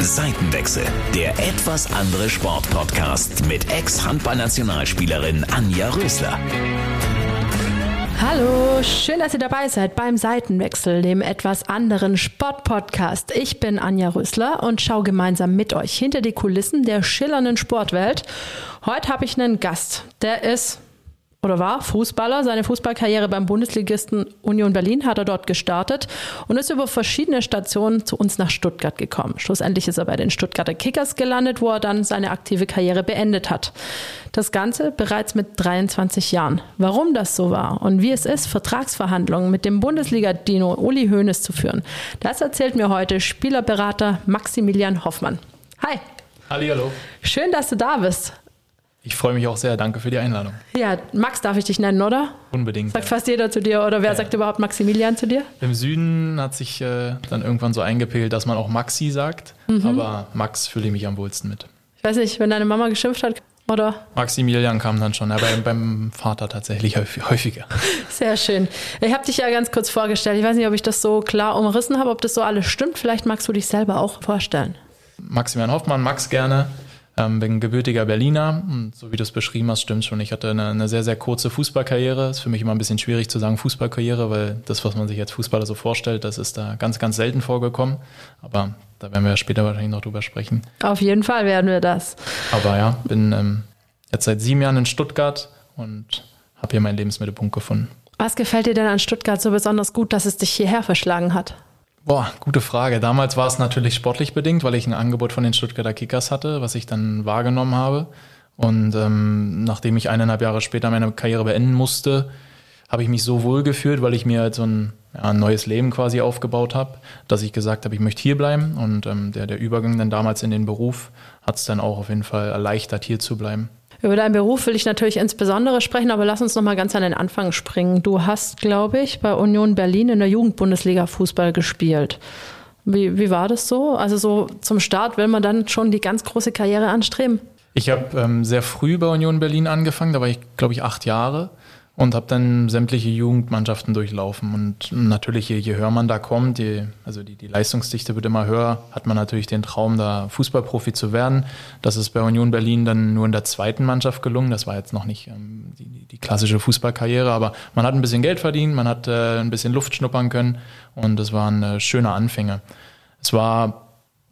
Seitenwechsel, der etwas andere Sportpodcast mit Ex-Handballnationalspielerin Anja Rösler. Hallo, schön, dass ihr dabei seid beim Seitenwechsel, dem etwas anderen Sportpodcast. Ich bin Anja Rösler und schaue gemeinsam mit euch hinter die Kulissen der schillernden Sportwelt. Heute habe ich einen Gast, der ist oder war Fußballer. Seine Fußballkarriere beim Bundesligisten Union Berlin hat er dort gestartet und ist über verschiedene Stationen zu uns nach Stuttgart gekommen. Schlussendlich ist er bei den Stuttgarter Kickers gelandet, wo er dann seine aktive Karriere beendet hat. Das Ganze bereits mit 23 Jahren. Warum das so war und wie es ist, Vertragsverhandlungen mit dem Bundesliga-Dino Uli Hoeneß zu führen, das erzählt mir heute Spielerberater Maximilian Hoffmann. Hi. Hallo. Schön, dass du da bist. Ich freue mich auch sehr. Danke für die Einladung. Ja, Max darf ich dich nennen, oder? Unbedingt. Sagt ja. fast jeder zu dir. Oder wer ja. sagt überhaupt Maximilian zu dir? Im Süden hat sich äh, dann irgendwann so eingepegelt, dass man auch Maxi sagt. Mhm. Aber Max fühle ich mich am wohlsten mit. Ich weiß nicht, wenn deine Mama geschimpft hat, oder? Maximilian kam dann schon, aber beim Vater tatsächlich häufiger. Sehr schön. Ich habe dich ja ganz kurz vorgestellt. Ich weiß nicht, ob ich das so klar umrissen habe, ob das so alles stimmt. Vielleicht magst du dich selber auch vorstellen. Maximilian Hoffmann, Max gerne. Ähm, bin gebürtiger Berliner und so wie du es beschrieben hast, stimmt schon. Ich hatte eine, eine, sehr, sehr kurze Fußballkarriere. Ist für mich immer ein bisschen schwierig zu sagen Fußballkarriere, weil das, was man sich als Fußballer so vorstellt, das ist da ganz, ganz selten vorgekommen. Aber da werden wir ja später wahrscheinlich noch drüber sprechen. Auf jeden Fall werden wir das. Aber ja, bin ähm, jetzt seit sieben Jahren in Stuttgart und habe hier meinen Lebensmittelpunkt gefunden. Was gefällt dir denn an Stuttgart so besonders gut, dass es dich hierher verschlagen hat? Boah, gute Frage. Damals war es natürlich sportlich bedingt, weil ich ein Angebot von den Stuttgarter Kickers hatte, was ich dann wahrgenommen habe. Und ähm, nachdem ich eineinhalb Jahre später meine Karriere beenden musste, habe ich mich so wohl gefühlt, weil ich mir halt so ein, ja, ein neues Leben quasi aufgebaut habe, dass ich gesagt habe, ich möchte hier bleiben. Und ähm, der, der Übergang dann damals in den Beruf hat es dann auch auf jeden Fall erleichtert, hier zu bleiben. Über deinen Beruf will ich natürlich insbesondere sprechen, aber lass uns noch mal ganz an den Anfang springen. Du hast, glaube ich, bei Union Berlin in der Jugendbundesliga Fußball gespielt. Wie, wie war das so? Also so zum Start will man dann schon die ganz große Karriere anstreben? Ich habe ähm, sehr früh bei Union Berlin angefangen, da war ich, glaube ich, acht Jahre und habe dann sämtliche Jugendmannschaften durchlaufen. Und natürlich, je, je höher man da kommt, je, also die, die Leistungsdichte wird immer höher, hat man natürlich den Traum, da Fußballprofi zu werden. Das ist bei Union Berlin dann nur in der zweiten Mannschaft gelungen. Das war jetzt noch nicht ähm, die, die klassische Fußballkarriere, aber man hat ein bisschen Geld verdient, man hat äh, ein bisschen Luft schnuppern können und das waren äh, schöne Anfänge. Es war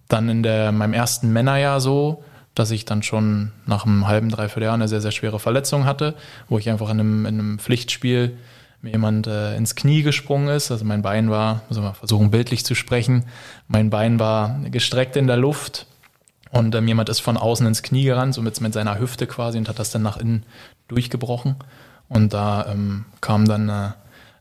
dann in der, meinem ersten Männerjahr so, dass ich dann schon nach einem halben, dreiviertel Jahr eine sehr, sehr schwere Verletzung hatte, wo ich einfach in einem, in einem Pflichtspiel mir jemand äh, ins Knie gesprungen ist. Also mein Bein war, muss man versuchen bildlich zu sprechen, mein Bein war gestreckt in der Luft und ähm, jemand ist von außen ins Knie gerannt, so mit, mit seiner Hüfte quasi und hat das dann nach innen durchgebrochen. Und da ähm, kam dann eine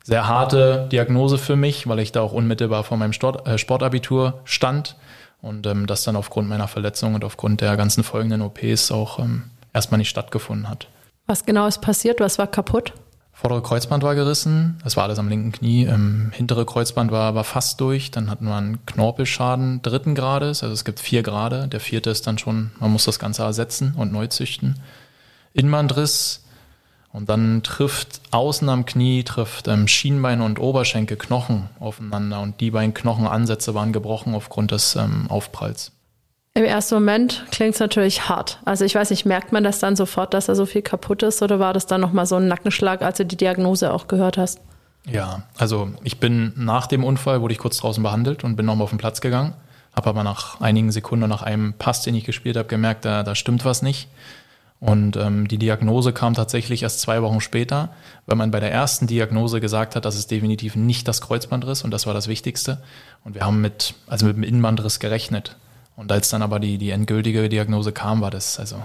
sehr harte Diagnose für mich, weil ich da auch unmittelbar vor meinem Sport, äh, Sportabitur stand und ähm, das dann aufgrund meiner Verletzung und aufgrund der ganzen folgenden OPs auch ähm, erstmal nicht stattgefunden hat. Was genau ist passiert? Was war kaputt? Vordere Kreuzband war gerissen, das war alles am linken Knie. Ähm, hintere Kreuzband war, war fast durch. Dann hatten wir einen Knorpelschaden dritten Grades, also es gibt vier Grade. Der vierte ist dann schon, man muss das Ganze ersetzen und neu züchten. Innenbandriss und dann trifft außen am Knie, trifft ähm, Schienbein und Oberschenkel Knochen aufeinander und die beiden Knochenansätze waren gebrochen aufgrund des ähm, Aufpralls. Im ersten Moment klingt es natürlich hart. Also ich weiß nicht, merkt man das dann sofort, dass da so viel kaputt ist oder war das dann nochmal so ein Nackenschlag, als du die Diagnose auch gehört hast? Ja, also ich bin nach dem Unfall, wurde ich kurz draußen behandelt und bin nochmal auf den Platz gegangen, habe aber nach einigen Sekunden, nach einem Pass, den ich gespielt habe, gemerkt, da, da stimmt was nicht und ähm, die Diagnose kam tatsächlich erst zwei Wochen später, weil man bei der ersten Diagnose gesagt hat, dass es definitiv nicht das Kreuzbandriss und das war das Wichtigste. Und wir haben mit, also mit dem Innenbandriss gerechnet. Und als dann aber die, die endgültige Diagnose kam, war das also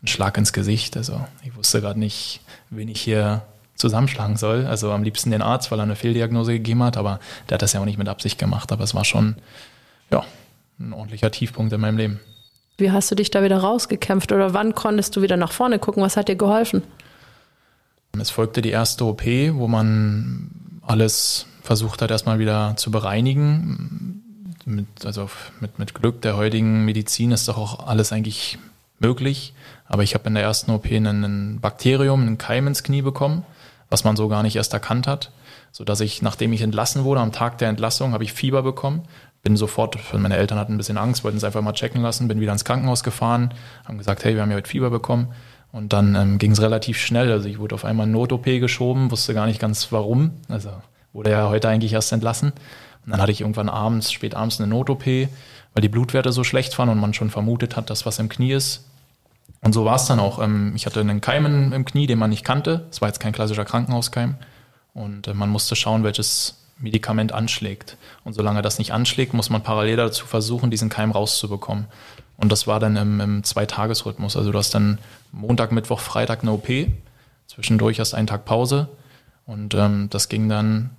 ein Schlag ins Gesicht. Also ich wusste gerade nicht, wen ich hier zusammenschlagen soll. Also am liebsten den Arzt, weil er eine Fehldiagnose gegeben hat, aber der hat das ja auch nicht mit Absicht gemacht. Aber es war schon, ja, ein ordentlicher Tiefpunkt in meinem Leben. Wie hast du dich da wieder rausgekämpft oder wann konntest du wieder nach vorne gucken? Was hat dir geholfen? Es folgte die erste OP, wo man alles versucht hat, erstmal wieder zu bereinigen. Mit, also mit, mit Glück der heutigen Medizin ist doch auch alles eigentlich möglich. Aber ich habe in der ersten OP ein Bakterium, einen Keim ins Knie bekommen, was man so gar nicht erst erkannt hat. Sodass ich, nachdem ich entlassen wurde, am Tag der Entlassung, habe ich Fieber bekommen bin sofort, meine Eltern hatten ein bisschen Angst, wollten es einfach mal checken lassen, bin wieder ins Krankenhaus gefahren, haben gesagt, hey, wir haben ja heute Fieber bekommen. Und dann ähm, ging es relativ schnell. Also ich wurde auf einmal in Not-OP geschoben, wusste gar nicht ganz warum. Also wurde ja heute eigentlich erst entlassen. Und dann hatte ich irgendwann abends, spät abends eine Not-OP, weil die Blutwerte so schlecht waren und man schon vermutet hat, dass was im Knie ist. Und so war es dann auch. Ähm, ich hatte einen Keim im Knie, den man nicht kannte. Es war jetzt kein klassischer Krankenhauskeim. Und äh, man musste schauen, welches Medikament anschlägt. Und solange das nicht anschlägt, muss man parallel dazu versuchen, diesen Keim rauszubekommen. Und das war dann im, im Zweitagesrhythmus. Also du hast dann Montag, Mittwoch, Freitag eine OP. Zwischendurch hast einen Tag Pause. Und ähm, das ging dann,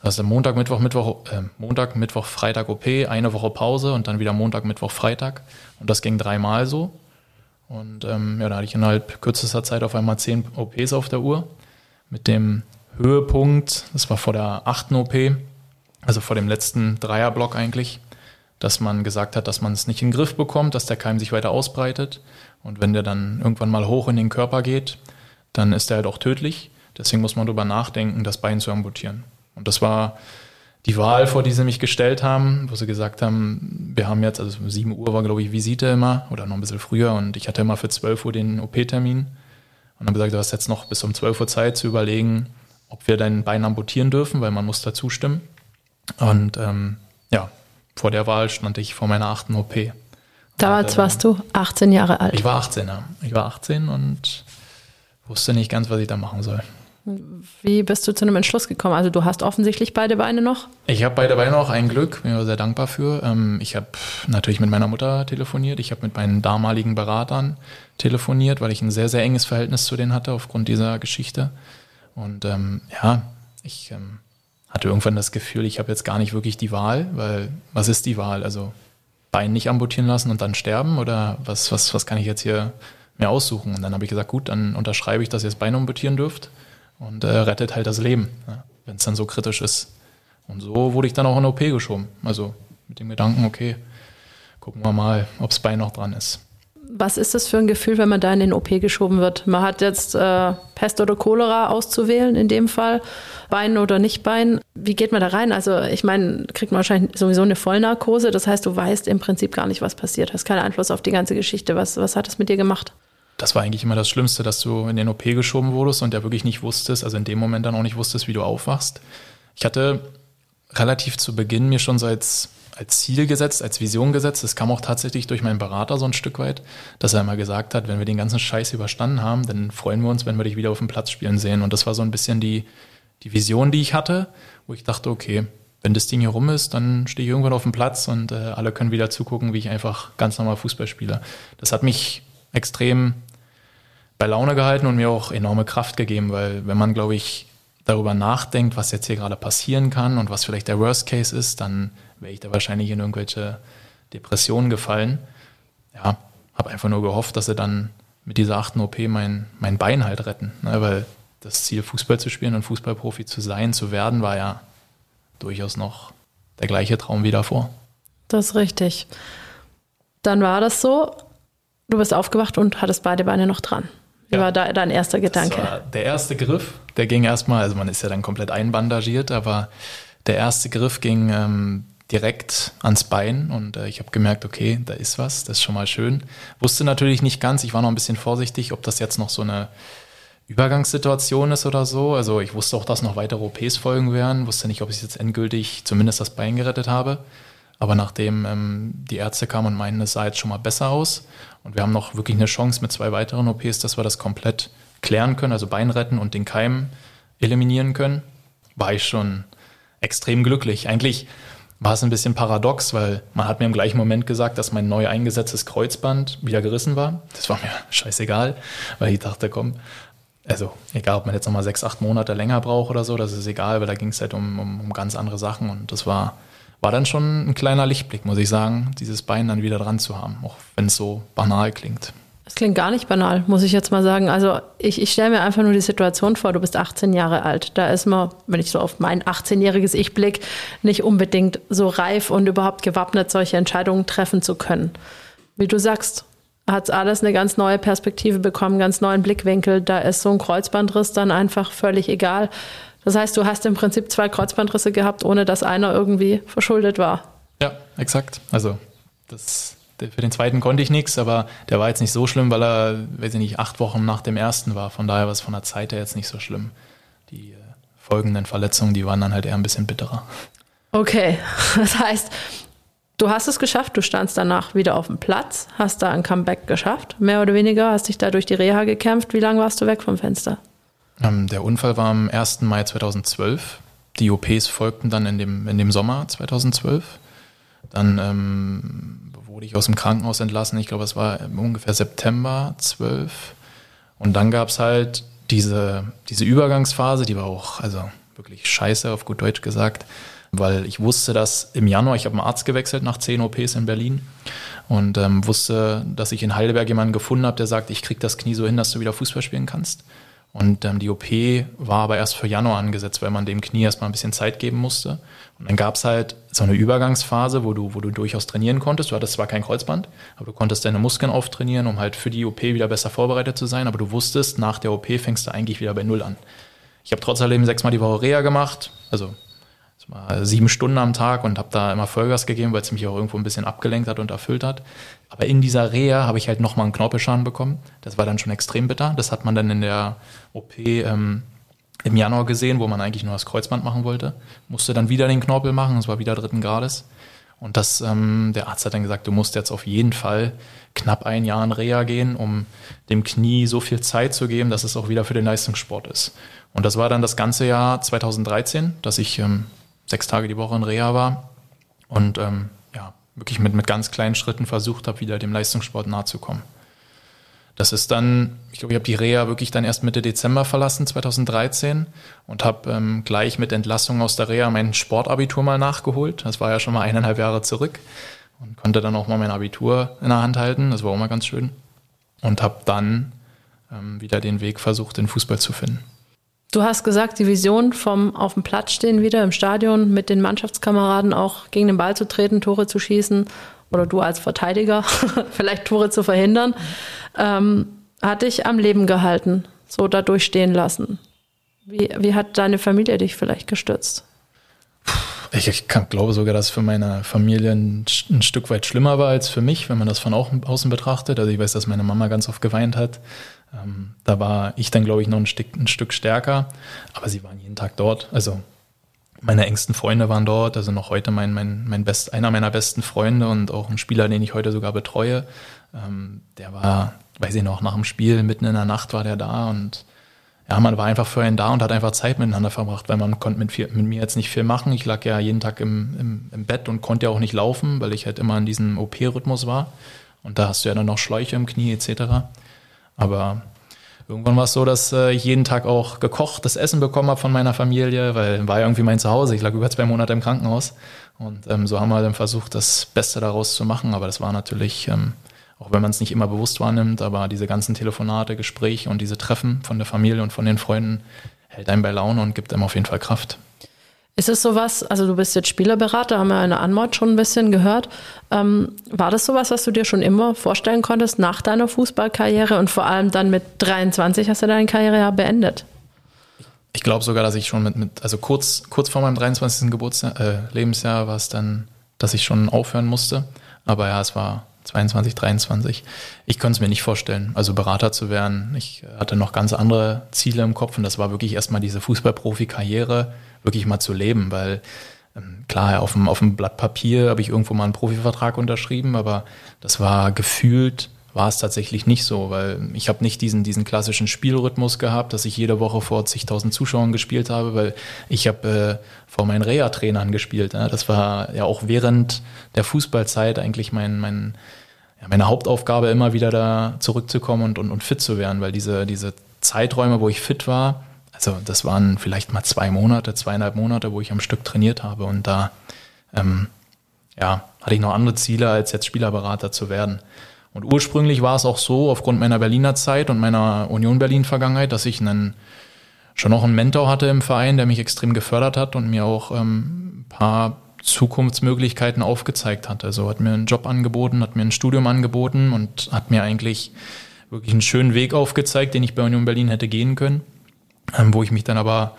also Montag, Mittwoch, Mittwoch, äh, Montag, Mittwoch, Freitag OP, eine Woche Pause und dann wieder Montag, Mittwoch, Freitag. Und das ging dreimal so. Und ähm, ja, da hatte ich innerhalb kürzester Zeit auf einmal zehn OPs auf der Uhr. Mit dem Höhepunkt, das war vor der achten OP, also vor dem letzten Dreierblock eigentlich, dass man gesagt hat, dass man es nicht in den Griff bekommt, dass der Keim sich weiter ausbreitet. Und wenn der dann irgendwann mal hoch in den Körper geht, dann ist der halt auch tödlich. Deswegen muss man darüber nachdenken, das Bein zu amputieren. Und das war die Wahl, vor die sie mich gestellt haben, wo sie gesagt haben, wir haben jetzt, also 7 Uhr war, glaube ich, Visite immer oder noch ein bisschen früher und ich hatte immer für 12 Uhr den OP-Termin. Und dann gesagt, du hast jetzt noch bis um 12 Uhr Zeit zu überlegen, ob wir dein Bein amputieren dürfen, weil man muss da zustimmen. Und ähm, ja, vor der Wahl stand ich vor meiner achten OP. Damals und, äh, warst du 18 Jahre alt. Ich war 18, ja. Ich war 18 und wusste nicht ganz, was ich da machen soll. Wie bist du zu einem Entschluss gekommen? Also du hast offensichtlich beide Beine noch? Ich habe beide Beine noch, ein Glück, bin ich sehr dankbar für. Ähm, ich habe natürlich mit meiner Mutter telefoniert, ich habe mit meinen damaligen Beratern telefoniert, weil ich ein sehr, sehr enges Verhältnis zu denen hatte aufgrund dieser Geschichte. Und ähm, ja, ich ähm, hatte irgendwann das Gefühl, ich habe jetzt gar nicht wirklich die Wahl, weil was ist die Wahl? Also Bein nicht amputieren lassen und dann sterben oder was, was, was kann ich jetzt hier mir aussuchen? Und dann habe ich gesagt, gut, dann unterschreibe ich, dass ihr das Bein amputieren dürft und äh, rettet halt das Leben, ja, wenn es dann so kritisch ist. Und so wurde ich dann auch in OP geschoben. Also mit dem Gedanken, okay, gucken wir mal, ob das Bein noch dran ist. Was ist das für ein Gefühl, wenn man da in den OP geschoben wird? Man hat jetzt äh, Pest oder Cholera auszuwählen in dem Fall, Bein oder nicht Bein. Wie geht man da rein? Also ich meine, kriegt man wahrscheinlich sowieso eine Vollnarkose. Das heißt, du weißt im Prinzip gar nicht, was passiert. Hast keinen Einfluss auf die ganze Geschichte. Was, was hat das mit dir gemacht? Das war eigentlich immer das Schlimmste, dass du in den OP geschoben wurdest und ja wirklich nicht wusstest, also in dem Moment dann auch nicht wusstest, wie du aufwachst. Ich hatte relativ zu Beginn mir schon so als, Ziel gesetzt, als Vision gesetzt. Das kam auch tatsächlich durch meinen Berater so ein Stück weit, dass er immer gesagt hat, wenn wir den ganzen Scheiß überstanden haben, dann freuen wir uns, wenn wir dich wieder auf dem Platz spielen sehen. Und das war so ein bisschen die, die Vision, die ich hatte, wo ich dachte, okay, wenn das Ding hier rum ist, dann stehe ich irgendwann auf dem Platz und äh, alle können wieder zugucken, wie ich einfach ganz normal Fußball spiele. Das hat mich extrem bei Laune gehalten und mir auch enorme Kraft gegeben, weil wenn man, glaube ich, darüber nachdenkt, was jetzt hier gerade passieren kann und was vielleicht der Worst Case ist, dann wäre ich da wahrscheinlich in irgendwelche Depressionen gefallen. Ja, habe einfach nur gehofft, dass sie dann mit dieser achten OP mein, mein Bein halt retten, ne, weil das Ziel, Fußball zu spielen und Fußballprofi zu sein, zu werden, war ja durchaus noch der gleiche Traum wie davor. Das ist richtig. Dann war das so, du bist aufgewacht und hattest beide Beine noch dran. Wie ja. war da dein erster Gedanke? der erste Griff, der ging erstmal, also man ist ja dann komplett einbandagiert, aber der erste Griff ging ähm, direkt ans Bein und äh, ich habe gemerkt, okay, da ist was, das ist schon mal schön. Wusste natürlich nicht ganz, ich war noch ein bisschen vorsichtig, ob das jetzt noch so eine Übergangssituation ist oder so. Also ich wusste auch, dass noch weitere OPs folgen werden, wusste nicht, ob ich jetzt endgültig zumindest das Bein gerettet habe. Aber nachdem ähm, die Ärzte kamen und meinten, es sah jetzt schon mal besser aus und wir haben noch wirklich eine Chance mit zwei weiteren OPs, dass wir das komplett klären können, also Bein retten und den Keim eliminieren können, war ich schon extrem glücklich. Eigentlich war es ein bisschen paradox, weil man hat mir im gleichen Moment gesagt, dass mein neu eingesetztes Kreuzband wieder gerissen war. Das war mir scheißegal, weil ich dachte, komm, also egal, ob man jetzt nochmal sechs, acht Monate länger braucht oder so, das ist egal, weil da ging es halt um, um, um ganz andere Sachen und das war war dann schon ein kleiner Lichtblick, muss ich sagen, dieses Bein dann wieder dran zu haben, auch wenn es so banal klingt. Es klingt gar nicht banal, muss ich jetzt mal sagen. Also ich, ich stelle mir einfach nur die Situation vor, du bist 18 Jahre alt. Da ist man, wenn ich so auf mein 18-jähriges Ich blicke, nicht unbedingt so reif und überhaupt gewappnet, solche Entscheidungen treffen zu können. Wie du sagst, hat alles eine ganz neue Perspektive bekommen, ganz neuen Blickwinkel. Da ist so ein Kreuzbandriss dann einfach völlig egal. Das heißt, du hast im Prinzip zwei Kreuzbandrisse gehabt, ohne dass einer irgendwie verschuldet war. Ja, exakt. Also das, für den zweiten konnte ich nichts, aber der war jetzt nicht so schlimm, weil er, weiß ich nicht, acht Wochen nach dem ersten war. Von daher war es von der Zeit her jetzt nicht so schlimm. Die äh, folgenden Verletzungen, die waren dann halt eher ein bisschen bitterer. Okay, das heißt, du hast es geschafft, du standst danach wieder auf dem Platz, hast da ein Comeback geschafft, mehr oder weniger, hast dich da durch die Reha gekämpft. Wie lange warst du weg vom Fenster? Ähm, der Unfall war am 1. Mai 2012. Die OPs folgten dann in dem, in dem Sommer 2012. Dann ähm, wurde ich aus dem Krankenhaus entlassen. Ich glaube, es war ungefähr September 12. Und dann gab es halt diese, diese Übergangsphase, die war auch also wirklich scheiße, auf gut Deutsch gesagt, weil ich wusste, dass im Januar, ich habe einen Arzt gewechselt nach 10 OPs in Berlin und ähm, wusste, dass ich in Heidelberg jemanden gefunden habe, der sagt, ich kriege das Knie so hin, dass du wieder Fußball spielen kannst. Und ähm, die OP war aber erst für Januar angesetzt, weil man dem Knie erstmal ein bisschen Zeit geben musste. Und dann gab es halt so eine Übergangsphase, wo du, wo du durchaus trainieren konntest. Du hattest zwar kein Kreuzband, aber du konntest deine Muskeln auftrainieren, um halt für die OP wieder besser vorbereitet zu sein. Aber du wusstest, nach der OP fängst du eigentlich wieder bei Null an. Ich habe trotz allem sechsmal die Woche Reha gemacht, also sieben Stunden am Tag und habe da immer Vollgas gegeben, weil es mich auch irgendwo ein bisschen abgelenkt hat und erfüllt hat. Aber in dieser Reha habe ich halt nochmal einen Knorpelschaden bekommen. Das war dann schon extrem bitter. Das hat man dann in der OP ähm, im Januar gesehen, wo man eigentlich nur das Kreuzband machen wollte. Musste dann wieder den Knorpel machen, es war wieder dritten Grades. Und das, ähm, der Arzt hat dann gesagt, du musst jetzt auf jeden Fall knapp ein Jahr in Reha gehen, um dem Knie so viel Zeit zu geben, dass es auch wieder für den Leistungssport ist. Und das war dann das ganze Jahr 2013, dass ich ähm, sechs Tage die Woche in Reha war und ähm, ja, wirklich mit, mit ganz kleinen Schritten versucht habe, wieder dem Leistungssport nahe zu kommen. Das ist dann, ich glaube, ich habe die Reha wirklich dann erst Mitte Dezember verlassen, 2013, und habe ähm, gleich mit Entlassung aus der Reha mein Sportabitur mal nachgeholt. Das war ja schon mal eineinhalb Jahre zurück und konnte dann auch mal mein Abitur in der Hand halten. Das war auch mal ganz schön. Und habe dann ähm, wieder den Weg versucht, den Fußball zu finden. Du hast gesagt, die Vision vom auf dem Platz stehen wieder im Stadion mit den Mannschaftskameraden auch gegen den Ball zu treten, Tore zu schießen oder du als Verteidiger vielleicht Tore zu verhindern, ähm, hat dich am Leben gehalten, so da durchstehen lassen. Wie, wie hat deine Familie dich vielleicht gestützt? Ich, ich kann, glaube sogar, dass es für meine Familie ein, ein, Stück weit schlimmer war als für mich, wenn man das von außen betrachtet. Also ich weiß, dass meine Mama ganz oft geweint hat. Ähm, da war ich dann, glaube ich, noch ein Stück, ein Stück stärker, aber sie waren jeden Tag dort. Also meine engsten Freunde waren dort, also noch heute mein, mein, mein best, einer meiner besten Freunde und auch ein Spieler, den ich heute sogar betreue. Ähm, der war, weiß ich noch, nach dem Spiel mitten in der Nacht war der da und ja, man war einfach für einen da und hat einfach Zeit miteinander verbracht, weil man konnte mit, viel, mit mir jetzt nicht viel machen. Ich lag ja jeden Tag im, im, im Bett und konnte ja auch nicht laufen, weil ich halt immer in diesem OP-Rhythmus war. Und da hast du ja dann noch Schläuche im Knie etc. Aber irgendwann war es so, dass äh, ich jeden Tag auch gekochtes Essen bekommen habe von meiner Familie, weil war irgendwie mein Zuhause. Ich lag über zwei Monate im Krankenhaus. Und ähm, so haben wir dann versucht, das Beste daraus zu machen. Aber das war natürlich, ähm, auch wenn man es nicht immer bewusst wahrnimmt, aber diese ganzen Telefonate, Gespräche und diese Treffen von der Familie und von den Freunden hält einem bei Laune und gibt einem auf jeden Fall Kraft. Ist es sowas, also du bist jetzt Spielerberater, haben wir eine Anmod schon ein bisschen gehört. Ähm, war das sowas, was du dir schon immer vorstellen konntest nach deiner Fußballkarriere und vor allem dann mit 23 hast du deine Karriere ja beendet? Ich glaube sogar, dass ich schon mit, mit also kurz, kurz vor meinem 23. Geburtsjahr, äh, Lebensjahr war es dann, dass ich schon aufhören musste. Aber ja, es war 22, 23. Ich konnte es mir nicht vorstellen, also Berater zu werden. Ich hatte noch ganz andere Ziele im Kopf und das war wirklich erstmal diese Fußballprofi-Karriere wirklich mal zu leben, weil ähm, klar, auf dem, auf dem Blatt Papier habe ich irgendwo mal einen Profivertrag unterschrieben, aber das war gefühlt, war es tatsächlich nicht so, weil ich habe nicht diesen, diesen klassischen Spielrhythmus gehabt, dass ich jede Woche vor zigtausend Zuschauern gespielt habe, weil ich habe äh, vor meinen Reha-Trainern gespielt. Ja. Das war ja auch während der Fußballzeit eigentlich mein, mein, ja, meine Hauptaufgabe, immer wieder da zurückzukommen und, und, und fit zu werden, weil diese, diese Zeiträume, wo ich fit war, also das waren vielleicht mal zwei Monate, zweieinhalb Monate, wo ich am Stück trainiert habe und da ähm, ja, hatte ich noch andere Ziele, als jetzt Spielerberater zu werden. Und ursprünglich war es auch so, aufgrund meiner Berliner Zeit und meiner Union Berlin-Vergangenheit, dass ich einen, schon noch einen Mentor hatte im Verein, der mich extrem gefördert hat und mir auch ähm, ein paar Zukunftsmöglichkeiten aufgezeigt hat. Also hat mir einen Job angeboten, hat mir ein Studium angeboten und hat mir eigentlich wirklich einen schönen Weg aufgezeigt, den ich bei Union Berlin hätte gehen können ähm, wo ich mich dann aber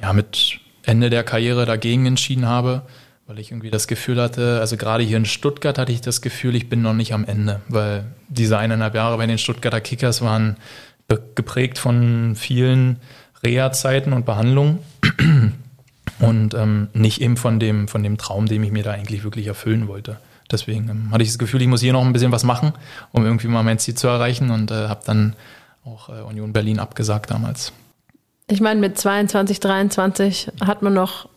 ja, mit Ende der Karriere dagegen entschieden habe, weil ich irgendwie das Gefühl hatte, also gerade hier in Stuttgart hatte ich das Gefühl, ich bin noch nicht am Ende, weil diese eineinhalb Jahre bei den Stuttgarter Kickers waren geprägt von vielen Reha-Zeiten und Behandlungen und ähm, nicht eben von dem, von dem Traum, den ich mir da eigentlich wirklich erfüllen wollte. Deswegen ähm, hatte ich das Gefühl, ich muss hier noch ein bisschen was machen, um irgendwie mal mein Ziel zu erreichen und äh, habe dann auch äh, Union Berlin abgesagt damals. Ich meine, mit 22, 23 hat man noch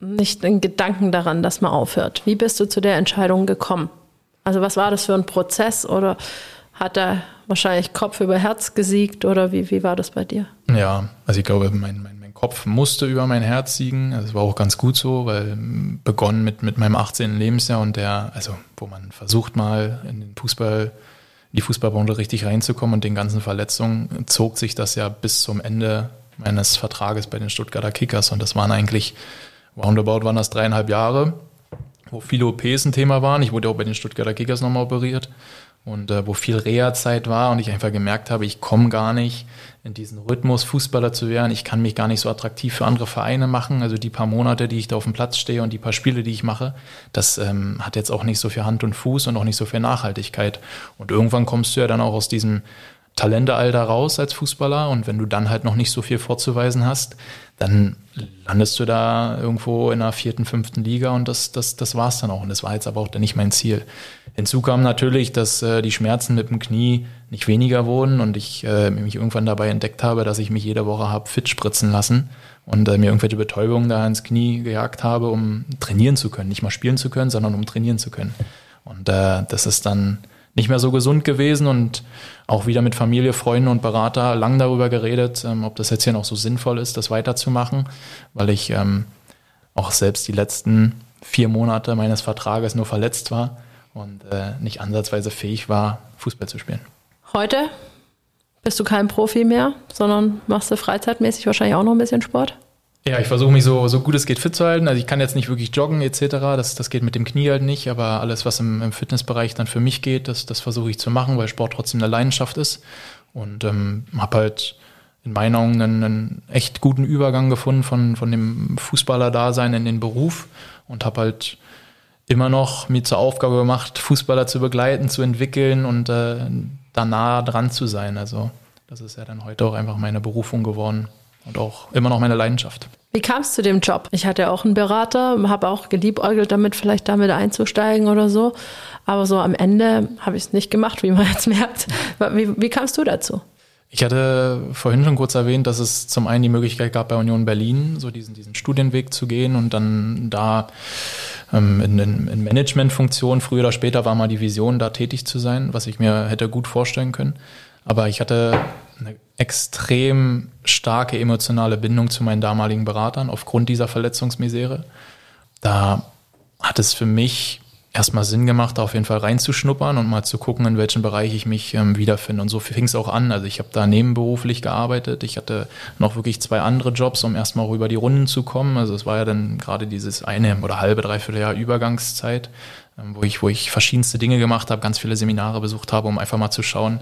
nicht den Gedanken daran, dass man aufhört. Wie bist du zu der Entscheidung gekommen? Also was war das für ein Prozess oder hat er wahrscheinlich Kopf über Herz gesiegt oder wie, wie war das bei dir? Ja, also ich glaube, mein, mein, mein Kopf musste über mein Herz siegen. Das war auch ganz gut so, weil begonnen mit, mit meinem 18. Lebensjahr und der, also wo man versucht mal in den Fußball, die Fußballbranche richtig reinzukommen und den ganzen Verletzungen, zog sich das ja bis zum Ende meines Vertrages bei den Stuttgarter Kickers und das waren eigentlich, roundabout waren das dreieinhalb Jahre, wo viele OPs ein Thema waren. Ich wurde auch bei den Stuttgarter Kickers nochmal operiert und äh, wo viel Reha-Zeit war und ich einfach gemerkt habe, ich komme gar nicht in diesen Rhythmus, Fußballer zu werden. Ich kann mich gar nicht so attraktiv für andere Vereine machen. Also die paar Monate, die ich da auf dem Platz stehe und die paar Spiele, die ich mache, das ähm, hat jetzt auch nicht so viel Hand und Fuß und auch nicht so viel Nachhaltigkeit. Und irgendwann kommst du ja dann auch aus diesem Talentealter raus als Fußballer und wenn du dann halt noch nicht so viel vorzuweisen hast, dann landest du da irgendwo in der vierten, fünften Liga und das, das, das war es dann auch. Und das war jetzt aber auch nicht mein Ziel. Hinzu kam natürlich, dass äh, die Schmerzen mit dem Knie nicht weniger wurden und ich äh, mich irgendwann dabei entdeckt habe, dass ich mich jede Woche habe fit spritzen lassen und äh, mir irgendwelche Betäubungen da ins Knie gejagt habe, um trainieren zu können. Nicht mal spielen zu können, sondern um trainieren zu können. Und äh, das ist dann nicht mehr so gesund gewesen und auch wieder mit Familie, Freunden und Berater lang darüber geredet, ähm, ob das jetzt hier noch so sinnvoll ist, das weiterzumachen, weil ich ähm, auch selbst die letzten vier Monate meines Vertrages nur verletzt war und äh, nicht ansatzweise fähig war, Fußball zu spielen. Heute bist du kein Profi mehr, sondern machst du freizeitmäßig wahrscheinlich auch noch ein bisschen Sport? Ja, ich versuche mich so, so gut es geht fit zu halten. Also ich kann jetzt nicht wirklich joggen etc. Das, das geht mit dem Knie halt nicht, aber alles, was im, im Fitnessbereich dann für mich geht, das, das versuche ich zu machen, weil Sport trotzdem eine Leidenschaft ist. Und ähm, habe halt in meinen Augen einen, einen, echt guten Übergang gefunden von, von dem Fußballer-Dasein in den Beruf und habe halt immer noch mir zur Aufgabe gemacht, Fußballer zu begleiten, zu entwickeln und äh, da nah dran zu sein. Also das ist ja dann heute auch einfach meine Berufung geworden und auch immer noch meine Leidenschaft. Wie kam es zu dem Job? Ich hatte ja auch einen Berater, habe auch geliebäugelt damit, vielleicht damit einzusteigen oder so. Aber so am Ende habe ich es nicht gemacht, wie man jetzt merkt. Wie, wie kamst du dazu? Ich hatte vorhin schon kurz erwähnt, dass es zum einen die Möglichkeit gab, bei Union Berlin so diesen, diesen Studienweg zu gehen und dann da ähm, in, in, in Managementfunktionen, früher oder später war mal die Vision, da tätig zu sein, was ich mir hätte gut vorstellen können. Aber ich hatte eine extrem starke emotionale Bindung zu meinen damaligen Beratern aufgrund dieser Verletzungsmisere. Da hat es für mich erstmal Sinn gemacht, da auf jeden Fall reinzuschnuppern und mal zu gucken, in welchem Bereich ich mich ähm, wiederfinde. Und so fing es auch an. Also ich habe da nebenberuflich gearbeitet. Ich hatte noch wirklich zwei andere Jobs, um erstmal auch über die Runden zu kommen. Also es war ja dann gerade dieses eine oder halbe, dreiviertel Jahr Übergangszeit, ähm, wo ich, wo ich verschiedenste Dinge gemacht habe, ganz viele Seminare besucht habe, um einfach mal zu schauen,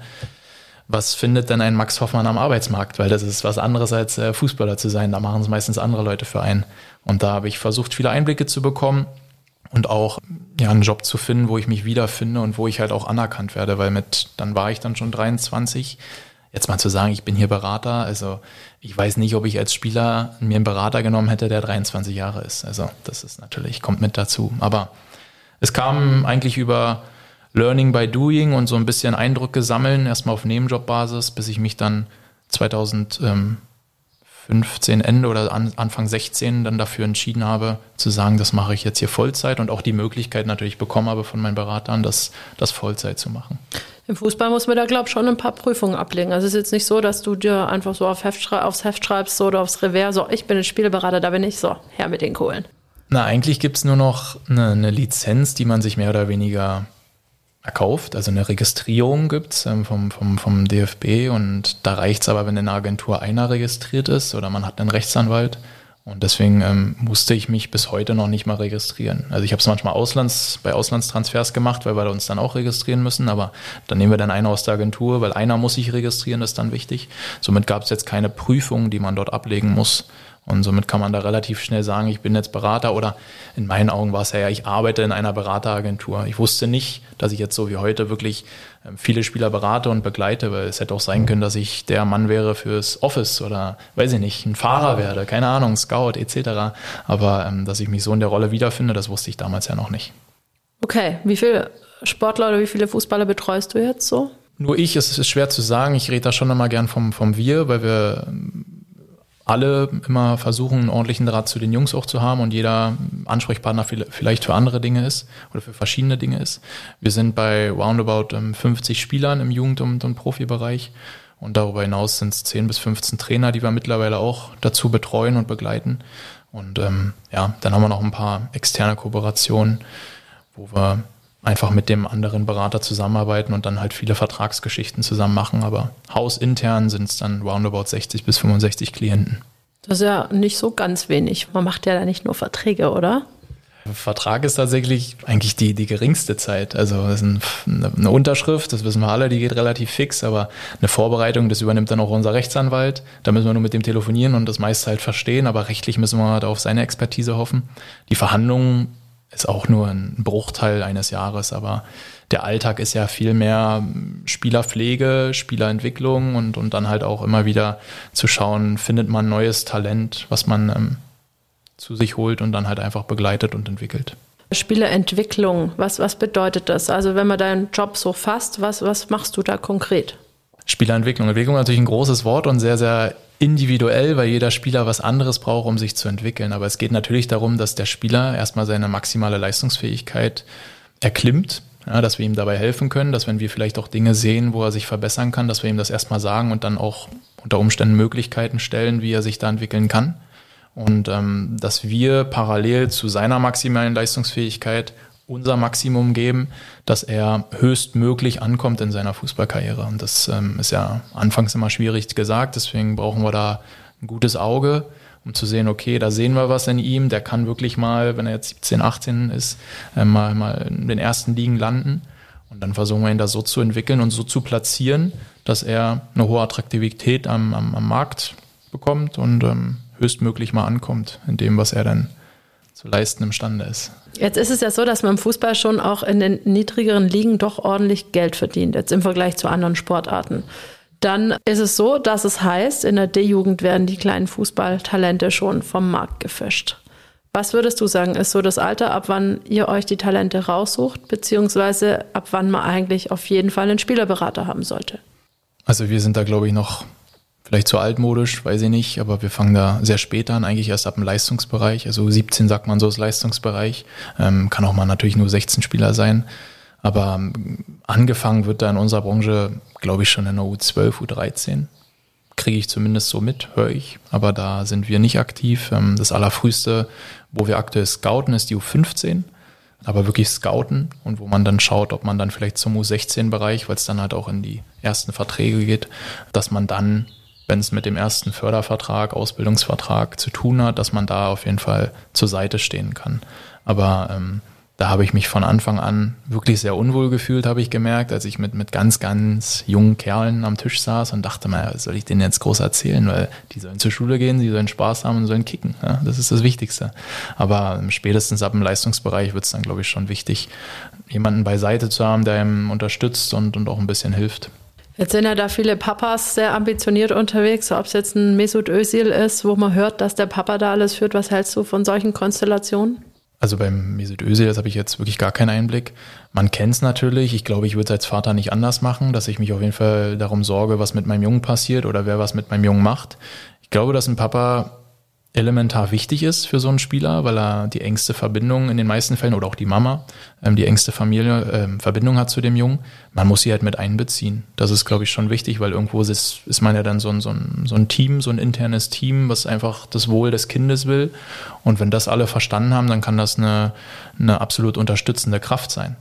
was findet denn ein Max Hoffmann am Arbeitsmarkt? Weil das ist was anderes als äh, Fußballer zu sein. Da machen es meistens andere Leute für einen. Und da habe ich versucht, viele Einblicke zu bekommen und auch ja einen Job zu finden, wo ich mich wiederfinde und wo ich halt auch anerkannt werde, weil mit dann war ich dann schon 23. Jetzt mal zu sagen, ich bin hier Berater, also ich weiß nicht, ob ich als Spieler mir einen Berater genommen hätte, der 23 Jahre ist. Also das ist natürlich kommt mit dazu, aber es kam eigentlich über Learning by Doing und so ein bisschen Eindrücke sammeln, erstmal auf Nebenjobbasis, bis ich mich dann 2015 Ende oder Anfang 16 dann dafür entschieden habe, zu sagen, das mache ich jetzt hier Vollzeit und auch die Möglichkeit natürlich bekommen habe von meinen Beratern, das, das Vollzeit zu machen. Im Fußball muss man da, glaube ich, schon ein paar Prüfungen ablegen. Also es ist jetzt nicht so, dass du dir einfach so auf Heft aufs Heft schreibst oder aufs Revers, so, ich bin ein Spielberater, da bin ich so, her mit den Kohlen. Na, eigentlich gibt es nur noch eine, eine Lizenz, die man sich mehr oder weniger erkauft. Also eine Registrierung gibt's ähm, vom, vom, vom DFB und da reicht's aber, wenn in der Agentur einer registriert ist oder man hat einen Rechtsanwalt. Und deswegen ähm, musste ich mich bis heute noch nicht mal registrieren. Also ich habe es manchmal Auslands, bei Auslandstransfers gemacht, weil wir uns dann auch registrieren müssen, aber dann nehmen wir dann einen aus der Agentur, weil einer muss sich registrieren, das ist dann wichtig. Somit gab es jetzt keine Prüfung, die man dort ablegen muss. Und somit kann man da relativ schnell sagen, ich bin jetzt Berater oder in meinen Augen war es ja, ich arbeite in einer Berateragentur. Ich wusste nicht, dass ich jetzt so wie heute wirklich ähm, viele Spieler berate und begleite, weil es hätte auch sein können, dass ich der Mann wäre fürs Office oder weiß ich nicht, ein Fahrer werde, keine Ahnung, Scout etc. Aber ähm, dass ich mich so in der Rolle wiederfinde, das wusste ich damals ja noch nicht. Okay, wie viele Sportler oder wie viele Fußballer betreust du jetzt so? Nur ich, es ist schwer zu sagen. Ich rede da schon immer gern vom, vom Wir, weil wir ähm, alle immer versuchen, einen ordentlichen Draht zu den Jungs auch zu haben und jeder Ansprechpartner vielleicht für andere Dinge ist oder für verschiedene Dinge ist. Wir sind bei roundabout 50 ähm, Spielern im Jugend- und, Profibereich und darüber hinaus sind es 10 bis 15 Trainer, die wir mittlerweile auch dazu betreuen und begleiten. Und ähm, ja, dann haben wir noch ein paar externe Kooperationen, wo wir einfach mit dem anderen Berater zusammenarbeiten und dann halt viele Vertragsgeschichten zusammen machen. Aber hausintern sind es dann roundabout 60 bis 65 Klienten. Das ist ja nicht so ganz wenig. Man macht ja da nicht nur Verträge, oder? Vertrag ist tatsächlich eigentlich die, die geringste Zeit. Also ein, eine Unterschrift, das wissen wir alle, die geht relativ fix, aber eine Vorbereitung, das übernimmt dann auch unser Rechtsanwalt. Da müssen wir nur mit dem telefonieren und das meiste halt verstehen, aber rechtlich müssen wir halt auf seine Expertise hoffen. Die Verhandlungen ist auch nur ein Bruchteil eines Jahres, aber der Alltag ist ja viel mehr Spielerpflege, Spielerentwicklung und, und dann halt auch immer wieder zu schauen, findet man neues Talent, was man ähm, zu sich holt und dann halt einfach begleitet und entwickelt. Spielerentwicklung, was, was bedeutet das? Also wenn man deinen Job so fasst, was, was machst du da konkret? Spielerentwicklung. Entwicklung ist natürlich ein großes Wort und sehr, sehr individuell, weil jeder Spieler was anderes braucht, um sich zu entwickeln. Aber es geht natürlich darum, dass der Spieler erstmal seine maximale Leistungsfähigkeit erklimmt, ja, dass wir ihm dabei helfen können, dass wenn wir vielleicht auch Dinge sehen, wo er sich verbessern kann, dass wir ihm das erstmal sagen und dann auch unter Umständen Möglichkeiten stellen, wie er sich da entwickeln kann. Und ähm, dass wir parallel zu seiner maximalen Leistungsfähigkeit unser Maximum geben, dass er höchstmöglich ankommt in seiner Fußballkarriere. Und das ähm, ist ja anfangs immer schwierig gesagt, deswegen brauchen wir da ein gutes Auge, um zu sehen, okay, da sehen wir was in ihm, der kann wirklich mal, wenn er jetzt 17, 18 ist, äh, mal, mal in den ersten Ligen landen. Und dann versuchen wir ihn da so zu entwickeln und so zu platzieren, dass er eine hohe Attraktivität am, am, am Markt bekommt und ähm, höchstmöglich mal ankommt in dem, was er dann zu leisten imstande ist. Jetzt ist es ja so, dass man im Fußball schon auch in den niedrigeren Ligen doch ordentlich Geld verdient, jetzt im Vergleich zu anderen Sportarten. Dann ist es so, dass es heißt, in der D-Jugend werden die kleinen Fußballtalente schon vom Markt gefischt. Was würdest du sagen, ist so das Alter, ab wann ihr euch die Talente raussucht, beziehungsweise ab wann man eigentlich auf jeden Fall einen Spielerberater haben sollte? Also wir sind da, glaube ich, noch vielleicht zu altmodisch, weiß ich nicht, aber wir fangen da sehr spät an, eigentlich erst ab dem Leistungsbereich. Also 17 sagt man so ist Leistungsbereich. Ähm, kann auch mal natürlich nur 16 Spieler sein. Aber ähm, angefangen wird da in unserer Branche, glaube ich, schon in der U12, U13. Kriege ich zumindest so mit, höre ich. Aber da sind wir nicht aktiv. Ähm, das allerfrühste, wo wir aktuell scouten, ist die U15 aber wirklich scouten und wo man dann schaut, ob man dann vielleicht zum U16-Bereich, weil es dann halt auch in die ersten Verträge geht, dass man dann wenn es mit dem ersten Fördervertrag, Ausbildungsvertrag zu tun hat, dass man da auf jeden Fall zur Seite stehen kann. Aber ähm, da habe ich mich von Anfang an wirklich sehr unwohl gefühlt, habe ich gemerkt, als ich mit, mit ganz, ganz jungen Kerlen am Tisch saß und dachte mal, was soll ich denen jetzt groß erzählen? Weil die sollen zur Schule gehen, sie sollen Spaß haben und sollen kicken. Ja? Das ist das Wichtigste. Aber spätestens ab dem Leistungsbereich wird es dann, glaube ich, schon wichtig, jemanden beiseite zu haben, der ihm unterstützt und, und auch ein bisschen hilft. Jetzt sind ja da viele Papas sehr ambitioniert unterwegs, ob es jetzt ein Mesut Özil ist, wo man hört, dass der Papa da alles führt. Was hältst du von solchen Konstellationen? Also beim Mesut Özil, das habe ich jetzt wirklich gar keinen Einblick. Man kennt es natürlich. Ich glaube, ich würde es als Vater nicht anders machen, dass ich mich auf jeden Fall darum sorge, was mit meinem Jungen passiert oder wer was mit meinem Jungen macht. Ich glaube, dass ein Papa elementar wichtig ist für so einen Spieler, weil er die engste Verbindung in den meisten Fällen oder auch die Mama ähm, die engste Familie ähm, Verbindung hat zu dem Jungen. Man muss sie halt mit einbeziehen. Das ist, glaube ich, schon wichtig, weil irgendwo ist, ist man ja dann so ein, so, ein, so ein Team, so ein internes Team, was einfach das Wohl des Kindes will. Und wenn das alle verstanden haben, dann kann das eine, eine absolut unterstützende Kraft sein.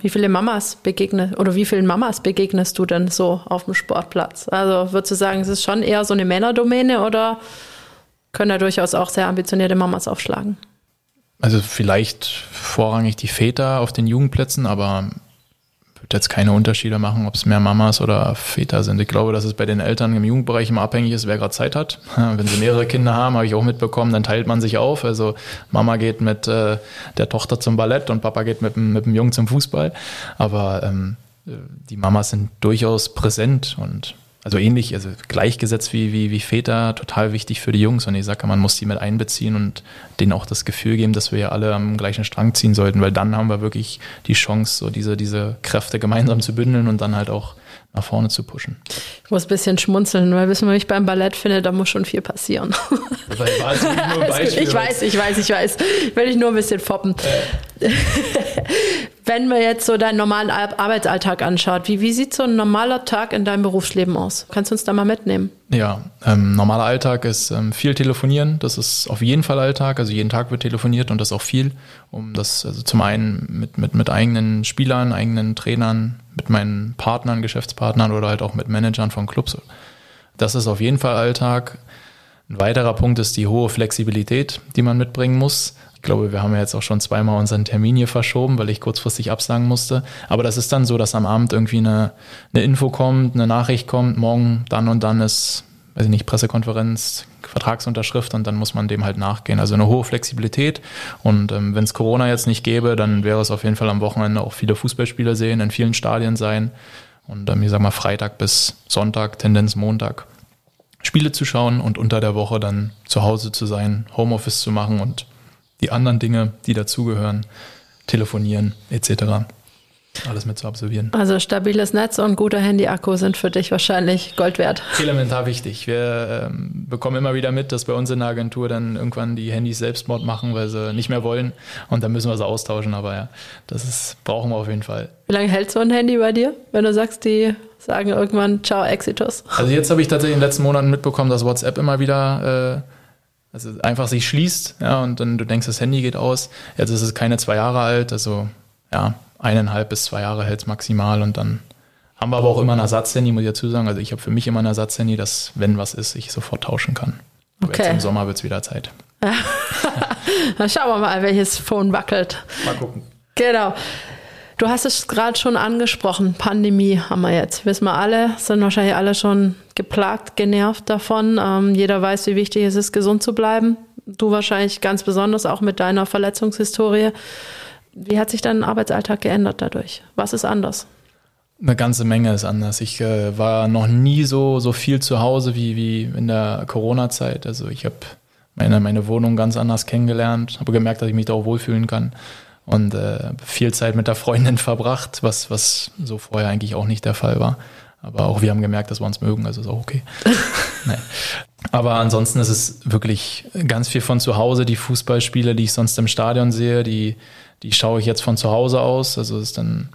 Wie viele Mamas begegnest oder wie vielen Mamas begegnest du denn so auf dem Sportplatz? Also würdest du sagen, es ist schon eher so eine Männerdomäne oder können ja durchaus auch sehr ambitionierte Mamas aufschlagen. Also vielleicht vorrangig die Väter auf den Jugendplätzen, aber würde jetzt keine Unterschiede machen, ob es mehr Mamas oder Väter sind. Ich glaube, dass es bei den Eltern im Jugendbereich immer abhängig ist, wer gerade Zeit hat. Wenn sie mehrere Kinder haben, habe ich auch mitbekommen, dann teilt man sich auf. Also Mama geht mit äh, der Tochter zum Ballett und Papa geht mit, mit dem Jungen zum Fußball. Aber ähm, die Mamas sind durchaus präsent und also ähnlich, also gleichgesetzt wie, wie, wie Väter, total wichtig für die Jungs. Und ich sage, man muss die mit einbeziehen und denen auch das Gefühl geben, dass wir ja alle am gleichen Strang ziehen sollten, weil dann haben wir wirklich die Chance, so diese, diese Kräfte gemeinsam zu bündeln und dann halt auch nach vorne zu pushen. Ich muss ein bisschen schmunzeln, weil wissen wir, ich beim Ballett finde, da muss schon viel passieren. Also ich weiß, ich weiß, ich weiß. Ich will dich nur ein bisschen foppen. Äh. Wenn man jetzt so deinen normalen Arbeitsalltag anschaut, wie, wie sieht so ein normaler Tag in deinem Berufsleben aus? Kannst du uns da mal mitnehmen? Ja, ähm, normaler Alltag ist ähm, viel telefonieren. Das ist auf jeden Fall Alltag. Also jeden Tag wird telefoniert und das auch viel, um das also zum einen mit, mit, mit eigenen Spielern, eigenen Trainern, mit meinen Partnern, Geschäftspartnern oder halt auch mit Managern von Clubs. Das ist auf jeden Fall Alltag. Ein weiterer Punkt ist die hohe Flexibilität, die man mitbringen muss. Ich glaube, wir haben ja jetzt auch schon zweimal unseren Termin hier verschoben, weil ich kurzfristig absagen musste. Aber das ist dann so, dass am Abend irgendwie eine, eine Info kommt, eine Nachricht kommt, morgen dann und dann ist, weiß ich nicht, Pressekonferenz, Vertragsunterschrift und dann muss man dem halt nachgehen. Also eine hohe Flexibilität. Und ähm, wenn es Corona jetzt nicht gäbe, dann wäre es auf jeden Fall am Wochenende auch viele Fußballspiele sehen, in vielen Stadien sein. Und ähm, ich sag mal Freitag bis Sonntag, Tendenz Montag. Spiele zu schauen und unter der Woche dann zu Hause zu sein, Homeoffice zu machen und die anderen Dinge, die dazugehören, telefonieren etc. Alles mit zu absolvieren. Also stabiles Netz und guter Handy-Akku sind für dich wahrscheinlich Gold wert. Elementar wichtig. Wir ähm, bekommen immer wieder mit, dass bei uns in der Agentur dann irgendwann die Handys Selbstmord machen, weil sie nicht mehr wollen. Und dann müssen wir sie austauschen. Aber ja, das ist, brauchen wir auf jeden Fall. Wie lange hält so ein Handy bei dir, wenn du sagst, die sagen irgendwann Ciao, Exitus? Also jetzt habe ich tatsächlich in den letzten Monaten mitbekommen, dass WhatsApp immer wieder äh, also einfach sich schließt, ja, und dann du denkst, das Handy geht aus. Jetzt ist es keine zwei Jahre alt, also ja, eineinhalb bis zwei Jahre hält es maximal und dann haben wir aber auch immer ein Ersatzhandy, muss ich dazu sagen. Also ich habe für mich immer ein Ersatzhandy, dass, wenn was ist, ich sofort tauschen kann. Aber okay. jetzt im Sommer wird es wieder Zeit. dann schauen wir mal, welches Phone wackelt. Mal gucken. Genau. Du hast es gerade schon angesprochen, Pandemie haben wir jetzt. Wissen wir alle, sind wahrscheinlich alle schon geplagt, genervt davon. Ähm, jeder weiß, wie wichtig es ist, gesund zu bleiben. Du wahrscheinlich ganz besonders auch mit deiner Verletzungshistorie. Wie hat sich dein Arbeitsalltag geändert dadurch? Was ist anders? Eine ganze Menge ist anders. Ich äh, war noch nie so, so viel zu Hause wie, wie in der Corona-Zeit. Also ich habe meine, meine Wohnung ganz anders kennengelernt, habe gemerkt, dass ich mich da auch wohlfühlen kann und äh, viel Zeit mit der Freundin verbracht, was, was so vorher eigentlich auch nicht der Fall war. Aber auch wir haben gemerkt, dass wir uns mögen, also ist auch okay. nee. Aber ansonsten ist es wirklich ganz viel von zu Hause. Die Fußballspiele, die ich sonst im Stadion sehe, die, die schaue ich jetzt von zu Hause aus. Also ist dann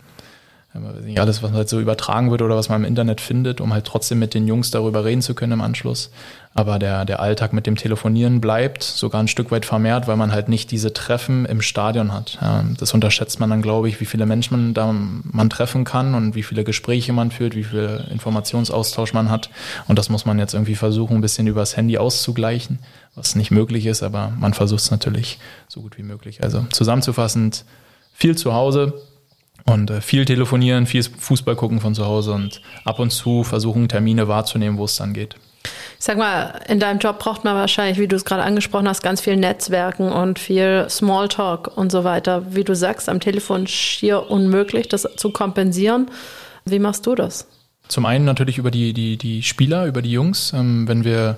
alles, was halt so übertragen wird oder was man im Internet findet, um halt trotzdem mit den Jungs darüber reden zu können im Anschluss. Aber der, der Alltag mit dem Telefonieren bleibt sogar ein Stück weit vermehrt, weil man halt nicht diese Treffen im Stadion hat. Das unterschätzt man dann, glaube ich, wie viele Menschen man da man treffen kann und wie viele Gespräche man führt, wie viel Informationsaustausch man hat. Und das muss man jetzt irgendwie versuchen, ein bisschen übers Handy auszugleichen, was nicht möglich ist, aber man versucht es natürlich so gut wie möglich. Also zusammenzufassend, viel zu Hause, und äh, viel telefonieren, viel Fußball gucken von zu Hause und ab und zu versuchen, Termine wahrzunehmen, wo es dann geht. Ich sag mal, in deinem Job braucht man wahrscheinlich, wie du es gerade angesprochen hast, ganz viel Netzwerken und viel Smalltalk und so weiter. Wie du sagst, am Telefon schier unmöglich, das zu kompensieren. Wie machst du das? Zum einen natürlich über die, die, die Spieler, über die Jungs. Ähm, wenn wir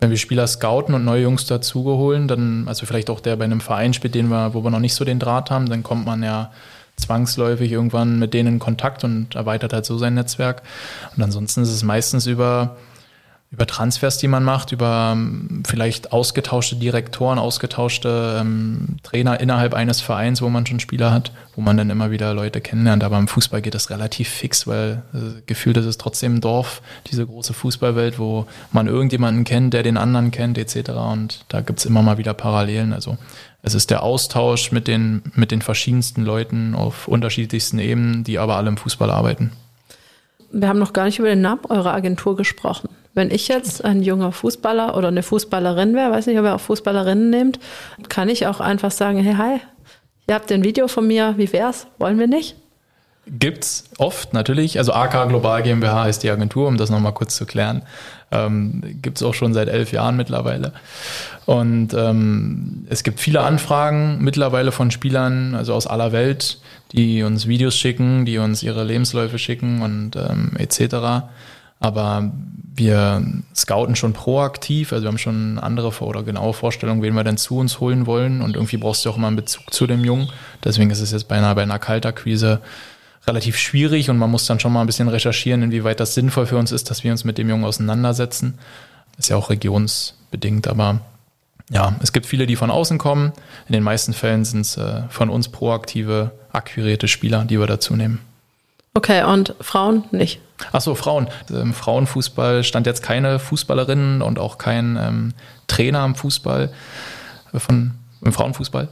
wenn wir Spieler scouten und neue Jungs dazugeholen, dann, also vielleicht auch der bei einem Verein spielt, den wir, wo wir noch nicht so den Draht haben, dann kommt man ja zwangsläufig irgendwann mit denen in Kontakt und erweitert halt so sein Netzwerk. Und ansonsten ist es meistens über, über Transfers, die man macht, über ähm, vielleicht ausgetauschte Direktoren, ausgetauschte ähm, Trainer innerhalb eines Vereins, wo man schon Spieler hat, wo man dann immer wieder Leute kennenlernt. Aber im Fußball geht das relativ fix, weil äh, gefühlt ist es trotzdem ein Dorf, diese große Fußballwelt, wo man irgendjemanden kennt, der den anderen kennt, etc. Und da gibt's immer mal wieder Parallelen. Also es ist der Austausch mit den, mit den verschiedensten Leuten auf unterschiedlichsten Ebenen, die aber alle im Fußball arbeiten. Wir haben noch gar nicht über den Namen eurer Agentur gesprochen. Wenn ich jetzt ein junger Fußballer oder eine Fußballerin wäre, weiß nicht, ob ihr auch Fußballerinnen nehmt, kann ich auch einfach sagen, hey, hi, ihr habt ein Video von mir, wie wär's? Wollen wir nicht? Gibt's oft natürlich. Also AK Global GmbH ist die Agentur, um das nochmal kurz zu klären. Ähm, Gibt es auch schon seit elf Jahren mittlerweile. Und ähm, es gibt viele Anfragen mittlerweile von Spielern, also aus aller Welt, die uns Videos schicken, die uns ihre Lebensläufe schicken und ähm, etc. Aber wir scouten schon proaktiv, also wir haben schon andere oder genaue Vorstellungen, wen wir denn zu uns holen wollen. Und irgendwie brauchst du auch immer einen Bezug zu dem Jungen. Deswegen ist es jetzt beinahe bei einer Kaltakquise relativ schwierig und man muss dann schon mal ein bisschen recherchieren, inwieweit das sinnvoll für uns ist, dass wir uns mit dem Jungen auseinandersetzen. ist ja auch regionsbedingt, aber ja, es gibt viele, die von außen kommen. In den meisten Fällen sind es äh, von uns proaktive, akquirierte Spieler, die wir dazu nehmen. Okay, und Frauen nicht? Achso, Frauen. Im Frauenfußball stand jetzt keine Fußballerinnen und auch kein ähm, Trainer im Fußball, äh, von, im Frauenfußball.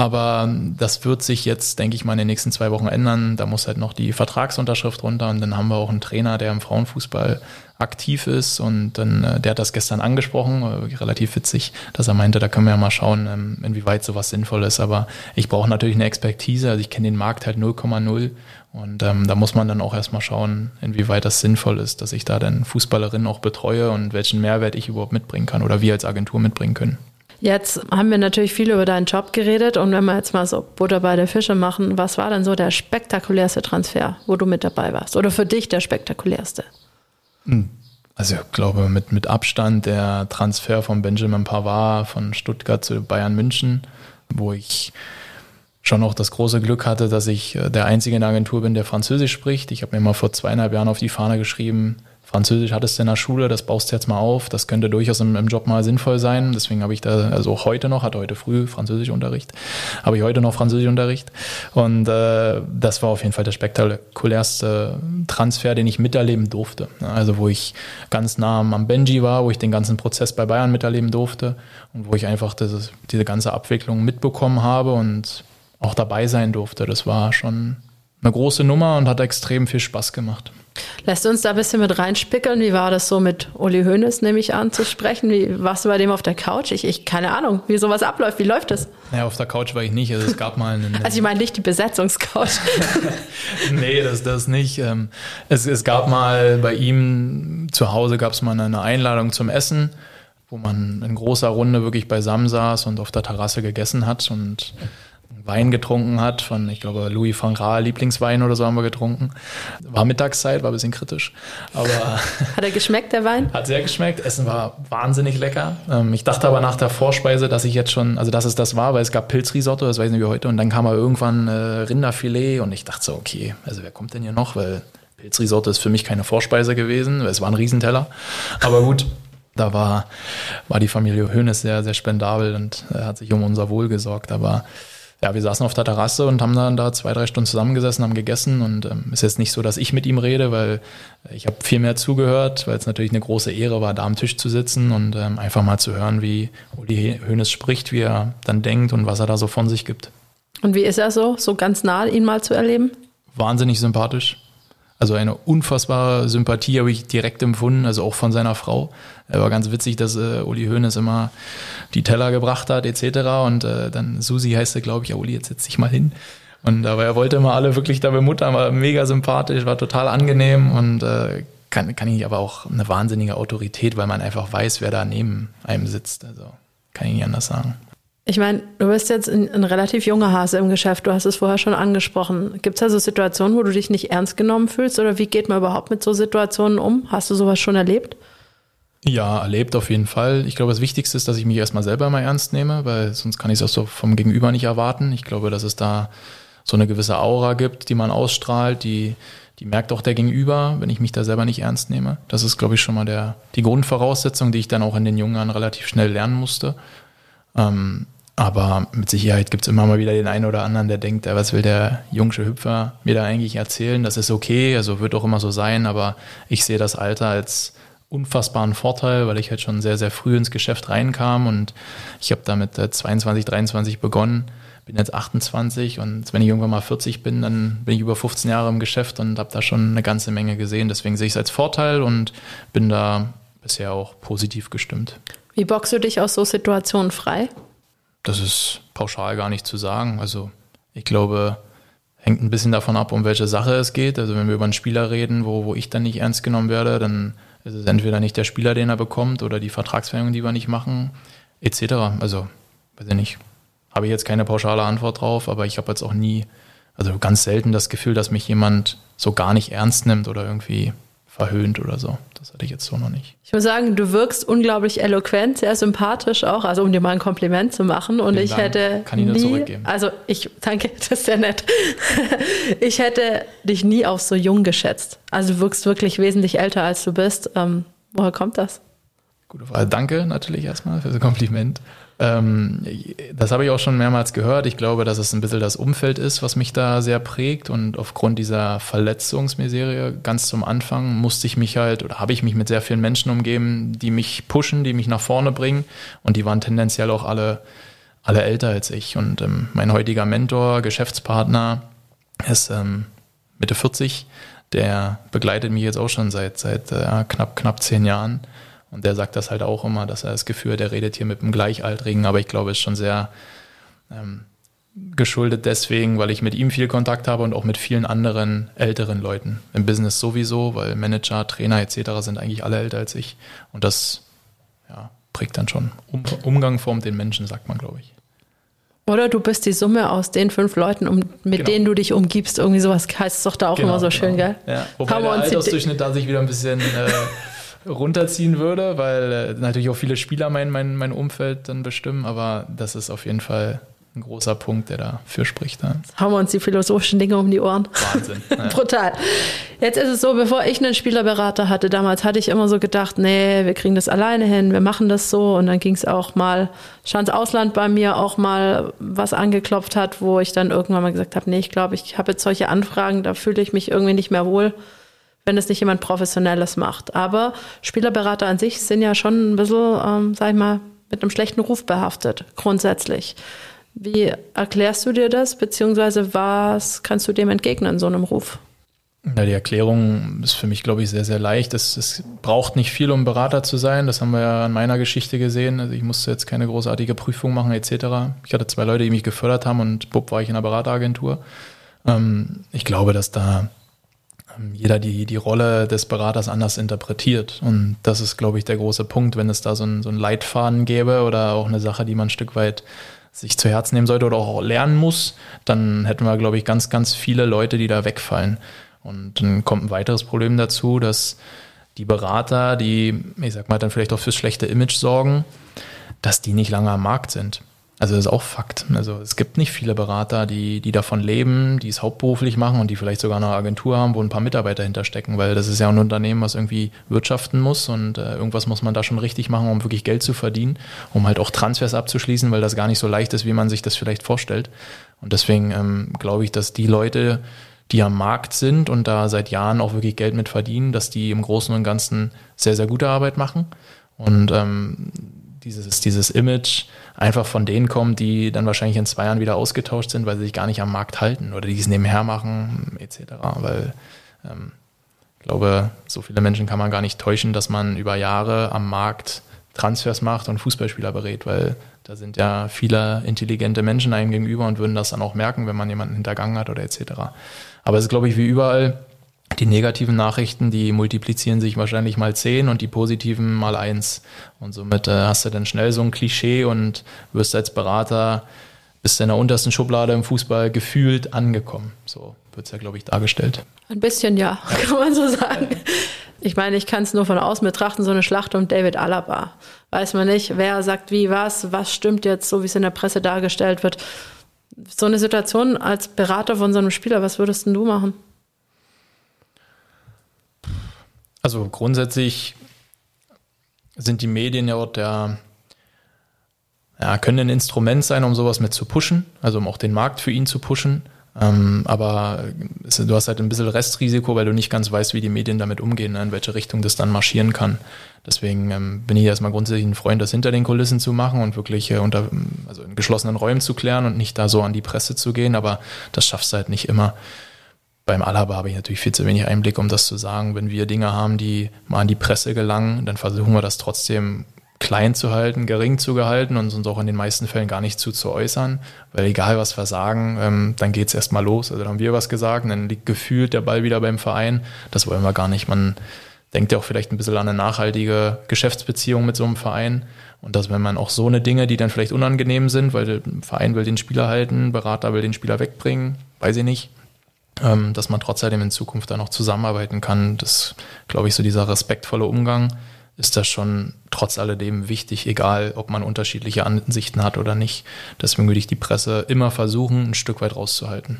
Aber ähm, das wird sich jetzt, denke ich mal, in den nächsten zwei Wochen ändern. Da muss halt noch die Vertragsunterschrift runter und dann haben wir auch einen Trainer, der im Frauenfußball aktiv ist und dann, äh, der hat das gestern angesprochen, äh, relativ witzig, dass er meinte, da können wir ja mal schauen, ähm, inwieweit sowas sinnvoll ist. Aber ich brauche natürlich eine Expertise, also ich kenne den Markt halt 0,0 und ähm, da muss man dann auch erstmal schauen, inwieweit das sinnvoll ist, dass ich da dann Fußballerinnen auch betreue und welchen Mehrwert ich überhaupt mitbringen kann oder wir als Agentur mitbringen können. Jetzt haben wir natürlich viel über deinen Job geredet und wenn wir jetzt mal so Butter bei der Fische machen, was war denn so der spektakulärste Transfer, wo du mit dabei warst? Oder für dich der spektakulärste? Hm. Also ich glaube mit, mit Abstand der Transfer von Benjamin Pavard von Stuttgart zu Bayern München, wo ich schon auch das große Glück hatte, dass ich äh, der Einzige in der Agentur bin, der Französisch spricht. Ich habe mir mal vor zweieinhalb Jahren auf die Fahne geschrieben, Französisch hattest du in der Schule, das baust du jetzt mal auf. Das könnte durchaus im, im Job mal sinnvoll sein. Deswegen habe ich da, also auch heute noch, hatte heute früh Französischunterricht, habe ich heute noch Französischunterricht. Und äh, das war auf jeden Fall der spektakulärste Transfer, den ich miterleben durfte. Also wo ich ganz nah am Benji war, wo ich den ganzen Prozess bei Bayern miterleben durfte und wo ich einfach das, diese ganze Abwicklung mitbekommen habe und auch dabei sein durfte. Das war schon eine große Nummer und hat extrem viel Spaß gemacht. Lässt uns da ein bisschen mit reinspickeln. Wie war das so mit Uli Hoeneß, nehme ich an, zu sprechen? Wie warst du bei dem auf der Couch? Ich, ich keine Ahnung, wie sowas abläuft. Wie läuft das? Ja, auf der Couch war ich nicht. Also es gab mal einen. also ich meine nicht die Besetzungscouch. nee, das, das nicht. Ähm, es, es gab mal bei ihm zu Hause gab es mal eine Einladung zum Essen, wo man in großer Runde wirklich beisammen saß und auf der Terrasse gegessen hat und Wein getrunken hat, von, ich glaube, Louis van Raal Lieblingswein oder so haben wir getrunken. War Mittagszeit, war ein bisschen kritisch. Aber hat er geschmeckt, der Wein? Hat sehr geschmeckt. Essen war wahnsinnig lecker. Ähm, ich dachte aber nach der Vorspeise, dass ich jetzt schon, also dass es das war, weil es gab Pilzrisotto, das weiß ich nicht wie heute, und dann kam aber irgendwann äh, Rinderfilet und ich dachte so, okay, also wer kommt denn hier noch? Weil Pilzrisotto ist für mich keine Vorspeise gewesen, es war ein Riesenteller. Aber gut, da war, war die Familie Hoeneß sehr, sehr spendabel und äh, hat sich um unser Wohl gesorgt. Aber ja, wir saßen auf der Terrasse und haben dann da zwei, drei Stunden zusammengesessen, haben gegessen und ähm, ist jetzt nicht so, dass ich mit ihm rede, weil ich habe viel mehr zugehört, weil es natürlich eine große Ehre war, da am Tisch zu sitzen und ähm, einfach mal zu hören, wie Uli Hoeneß spricht, wie er dann denkt und was er da so von sich gibt. Und wie ist er so, so ganz nah ihn mal zu erleben? Wahnsinnig sympathisch. Also eine unfassbare Sympathie habe ich direkt empfunden, also auch von seiner Frau. Er war ganz witzig, dass äh, Uli Hoeneß immer die Teller gebracht hat etc. Und äh, dann Susi heißt er, glaube ich, ja Uli, jetzt setz dich mal hin. Und aber er wollte immer alle wirklich da bemuttern, war mega sympathisch, war total angenehm und äh, kann, kann ich aber auch eine wahnsinnige Autorität, weil man einfach weiß, wer da neben einem sitzt. Also kann ich nicht anders sagen. Ich meine, du bist jetzt ein, ein, relativ junger Hase im Geschäft, du hast es vorher schon angesprochen. Gibt es da so Situationen, wo du dich nicht ernst genommen fühlst oder wie geht man überhaupt mit so Situationen um? Hast du sowas schon erlebt? Ja, erlebt auf jeden Fall. Ich glaube, das Wichtigste ist, dass ich mich erstmal selber mal ernst nehme, weil sonst kann ich es auch so vom Gegenüber nicht erwarten. Ich glaube, dass es da so eine gewisse Aura gibt, die man ausstrahlt, die, die merkt auch der Gegenüber, wenn ich mich da selber nicht ernst nehme. Das ist, glaube ich, schon mal der, die Grundvoraussetzung, die ich dann auch in den jungen Jahren relativ schnell lernen musste. Ähm, aber mit Sicherheit gibt es immer mal wieder den einen oder anderen, der denkt, was will der jungsche Hüpfer mir da eigentlich erzählen? Das ist okay, also wird auch immer so sein, aber ich sehe das Alter als unfassbaren Vorteil, weil ich halt schon sehr, sehr früh ins Geschäft reinkam und ich habe damit 22, 23 begonnen, bin jetzt 28 und wenn ich irgendwann mal 40 bin, dann bin ich über 15 Jahre im Geschäft und habe da schon eine ganze Menge gesehen. Deswegen sehe ich es als Vorteil und bin da bisher auch positiv gestimmt. Wie boxst du dich aus so Situationen frei? Das ist pauschal gar nicht zu sagen. Also ich glaube, hängt ein bisschen davon ab, um welche Sache es geht. Also wenn wir über einen Spieler reden, wo, wo ich dann nicht ernst genommen werde, dann ist es entweder nicht der Spieler, den er bekommt, oder die Vertragsverlängerung, die wir nicht machen, etc. Also, weiß ich nicht. Habe ich jetzt keine pauschale Antwort drauf, aber ich habe jetzt auch nie, also ganz selten das Gefühl, dass mich jemand so gar nicht ernst nimmt oder irgendwie verhöhnt oder so. Das hatte ich jetzt so noch nicht. Ich muss sagen, du wirkst unglaublich eloquent, sehr sympathisch auch, also um dir mal ein Kompliment zu machen. Und Vielen ich Dank. hätte Kann ich nur nie, zurückgeben. Also ich danke, das ist sehr nett. ich hätte dich nie auf so jung geschätzt. Also du wirkst wirklich wesentlich älter als du bist. Ähm, woher kommt das? Gute Frage. Danke natürlich erstmal für das Kompliment. Ähm, das habe ich auch schon mehrmals gehört. Ich glaube, dass es ein bisschen das Umfeld ist, was mich da sehr prägt. Und aufgrund dieser Verletzungsmiserie ganz zum Anfang musste ich mich halt oder habe ich mich mit sehr vielen Menschen umgeben, die mich pushen, die mich nach vorne bringen. Und die waren tendenziell auch alle, alle älter als ich. Und ähm, mein heutiger Mentor, Geschäftspartner, ist ähm, Mitte 40. Der begleitet mich jetzt auch schon seit, seit äh, knapp, knapp zehn Jahren. Und der sagt das halt auch immer, dass er das Gefühl hat, er redet hier mit einem Gleichaltrigen, aber ich glaube, es ist schon sehr ähm, geschuldet deswegen, weil ich mit ihm viel Kontakt habe und auch mit vielen anderen älteren Leuten. Im Business sowieso, weil Manager, Trainer etc. sind eigentlich alle älter als ich. Und das ja, prägt dann schon. Um, Umgang formt den Menschen, sagt man, glaube ich. Oder du bist die Summe aus den fünf Leuten, um, mit genau. denen du dich umgibst. Irgendwie sowas heißt es doch da auch genau, immer so schön, genau. gell? Ja. Wobei der Altersdurchschnitt da sich wieder ein bisschen äh, runterziehen würde, weil äh, natürlich auch viele Spieler mein, mein, mein Umfeld dann bestimmen, aber das ist auf jeden Fall ein großer Punkt, der dafür spricht. Ja. Haben wir uns die philosophischen Dinge um die Ohren. Wahnsinn. Ja. Brutal. Jetzt ist es so, bevor ich einen Spielerberater hatte, damals hatte ich immer so gedacht, nee, wir kriegen das alleine hin, wir machen das so. Und dann ging es auch mal, Schanz Ausland bei mir auch mal was angeklopft hat, wo ich dann irgendwann mal gesagt habe, nee, ich glaube, ich habe jetzt solche Anfragen, da fühle ich mich irgendwie nicht mehr wohl wenn es nicht jemand Professionelles macht. Aber Spielerberater an sich sind ja schon ein bisschen, ähm, sag ich mal, mit einem schlechten Ruf behaftet, grundsätzlich. Wie erklärst du dir das, beziehungsweise was kannst du dem entgegnen, so einem Ruf? Ja, die Erklärung ist für mich, glaube ich, sehr, sehr leicht. Es, es, braucht nicht viel, um Berater zu sein. Das haben wir ja an meiner Geschichte gesehen. Also ich musste jetzt keine großartige Prüfung machen etc. Ich hatte zwei Leute, die mich gefördert haben und bupp war ich in einer Berateragentur. Ähm, ich glaube, dass da jeder die, die Rolle des Beraters anders interpretiert. Und das ist, glaube ich, der große Punkt, wenn es da so einen, so einen Leitfaden gäbe oder auch eine Sache, die man ein Stück weit sich zu Herzen nehmen sollte oder auch lernen muss, dann hätten wir, glaube ich, ganz, ganz viele Leute, die da wegfallen. Und dann kommt ein weiteres Problem dazu, dass die Berater, die, ich sag mal, dann vielleicht auch fürs schlechte Image sorgen, dass die nicht lange am Markt sind. Also das ist auch Fakt. Also es gibt nicht viele Berater, die, die davon leben, die es hauptberuflich machen und die vielleicht sogar eine Agentur haben, wo ein paar Mitarbeiter hinterstecken, weil das ist ja ein Unternehmen, was irgendwie wirtschaften muss und äh, irgendwas muss man da schon richtig machen, um wirklich Geld zu verdienen, um halt auch Transfers abzuschließen, weil das gar nicht so leicht ist, wie man sich das vielleicht vorstellt. Und deswegen ähm, glaube ich, dass die Leute, die am Markt sind und da seit Jahren auch wirklich Geld mit verdienen, dass die im Großen und Ganzen sehr, sehr gute Arbeit machen. Und ähm, dieses, dieses Image einfach von denen kommt, die dann wahrscheinlich in zwei Jahren wieder ausgetauscht sind, weil sie sich gar nicht am Markt halten oder die es nebenher machen, etc. Weil ähm, ich glaube, so viele Menschen kann man gar nicht täuschen, dass man über Jahre am Markt Transfers macht und Fußballspieler berät, weil da sind ja viele intelligente Menschen einem gegenüber und würden das dann auch merken, wenn man jemanden hintergangen hat oder etc. Aber es ist, glaube ich, wie überall, die negativen Nachrichten, die multiplizieren sich wahrscheinlich mal zehn und die positiven mal eins. Und somit äh, hast du dann schnell so ein Klischee und wirst als Berater bist in der untersten Schublade im Fußball gefühlt angekommen. So wird es ja, glaube ich, dargestellt. Ein bisschen ja, kann man so sagen. Ich meine, ich kann es nur von außen betrachten, so eine Schlacht um David Alaba. Weiß man nicht, wer sagt wie was, was stimmt jetzt, so wie es in der Presse dargestellt wird. So eine Situation als Berater von so einem Spieler, was würdest denn du machen? Also grundsätzlich sind die Medien ja auch der, ja, können ein Instrument sein, um sowas mit zu pushen, also um auch den Markt für ihn zu pushen. Ähm, aber du hast halt ein bisschen Restrisiko, weil du nicht ganz weißt, wie die Medien damit umgehen, in welche Richtung das dann marschieren kann. Deswegen ähm, bin ich erstmal grundsätzlich ein Freund, das hinter den Kulissen zu machen und wirklich äh, unter, also in geschlossenen Räumen zu klären und nicht da so an die Presse zu gehen, aber das schaffst du halt nicht immer beim Alaba habe ich natürlich viel zu wenig Einblick, um das zu sagen. Wenn wir Dinge haben, die mal an die Presse gelangen, dann versuchen wir das trotzdem klein zu halten, gering zu gehalten und uns auch in den meisten Fällen gar nicht zu, zu äußern, weil egal was wir sagen, ähm, dann geht es erstmal los. Also dann haben wir was gesagt, dann liegt gefühlt der Ball wieder beim Verein. Das wollen wir gar nicht. Man denkt ja auch vielleicht ein bisschen an eine nachhaltige Geschäftsbeziehung mit so einem Verein. Und dass wenn man auch so eine Dinge, die dann vielleicht unangenehm sind, weil der Verein will den Spieler halten, Berater will den Spieler wegbringen, weiß ich nicht, dass man trotzdem in Zukunft da noch zusammenarbeiten kann. Das, glaube ich, so dieser respektvolle Umgang ist das schon trotz alledem wichtig, egal ob man unterschiedliche Ansichten hat oder nicht. Deswegen würde ich die Presse immer versuchen, ein Stück weit rauszuhalten.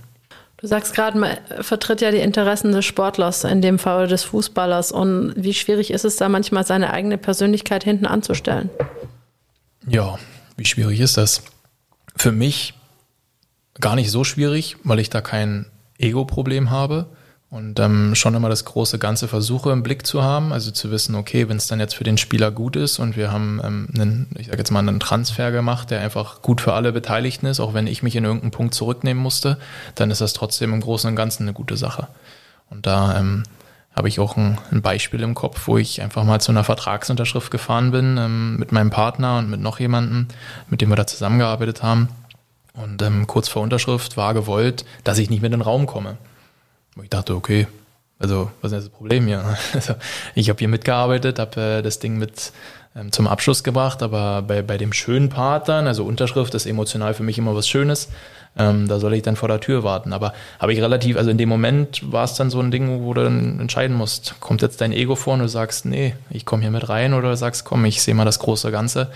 Du sagst gerade, man vertritt ja die Interessen des Sportlers, in dem Fall des Fußballers. Und wie schwierig ist es da manchmal, seine eigene Persönlichkeit hinten anzustellen? Ja, wie schwierig ist das? Für mich gar nicht so schwierig, weil ich da kein Ego-Problem habe und ähm, schon immer das große Ganze versuche im Blick zu haben, also zu wissen, okay, wenn es dann jetzt für den Spieler gut ist und wir haben ähm, einen, ich sage jetzt mal, einen Transfer gemacht, der einfach gut für alle Beteiligten ist, auch wenn ich mich in irgendeinem Punkt zurücknehmen musste, dann ist das trotzdem im Großen und Ganzen eine gute Sache. Und da ähm, habe ich auch ein, ein, Beispiel im Kopf, wo ich einfach mal zu einer Vertragsunterschrift gefahren bin ähm, mit meinem Partner und mit noch jemandem, mit dem wir da zusammengearbeitet haben. Und ähm, kurz vor Unterschrift war gewollt, dass ich nicht mehr in den Raum komme. Und ich dachte, okay, also was ist das Problem hier? Also, ich habe hier mitgearbeitet, habe äh, das Ding mit ähm, zum Abschluss gebracht, aber bei, bei dem schönen Part dann, also Unterschrift ist emotional für mich immer was Schönes, ähm, da soll ich dann vor der Tür warten. Aber habe ich relativ, also in dem Moment war es dann so ein Ding, wo du dann entscheiden musst, kommt jetzt dein Ego vor und du sagst, nee, ich komme hier mit rein oder sagst, komm, ich sehe mal das große Ganze,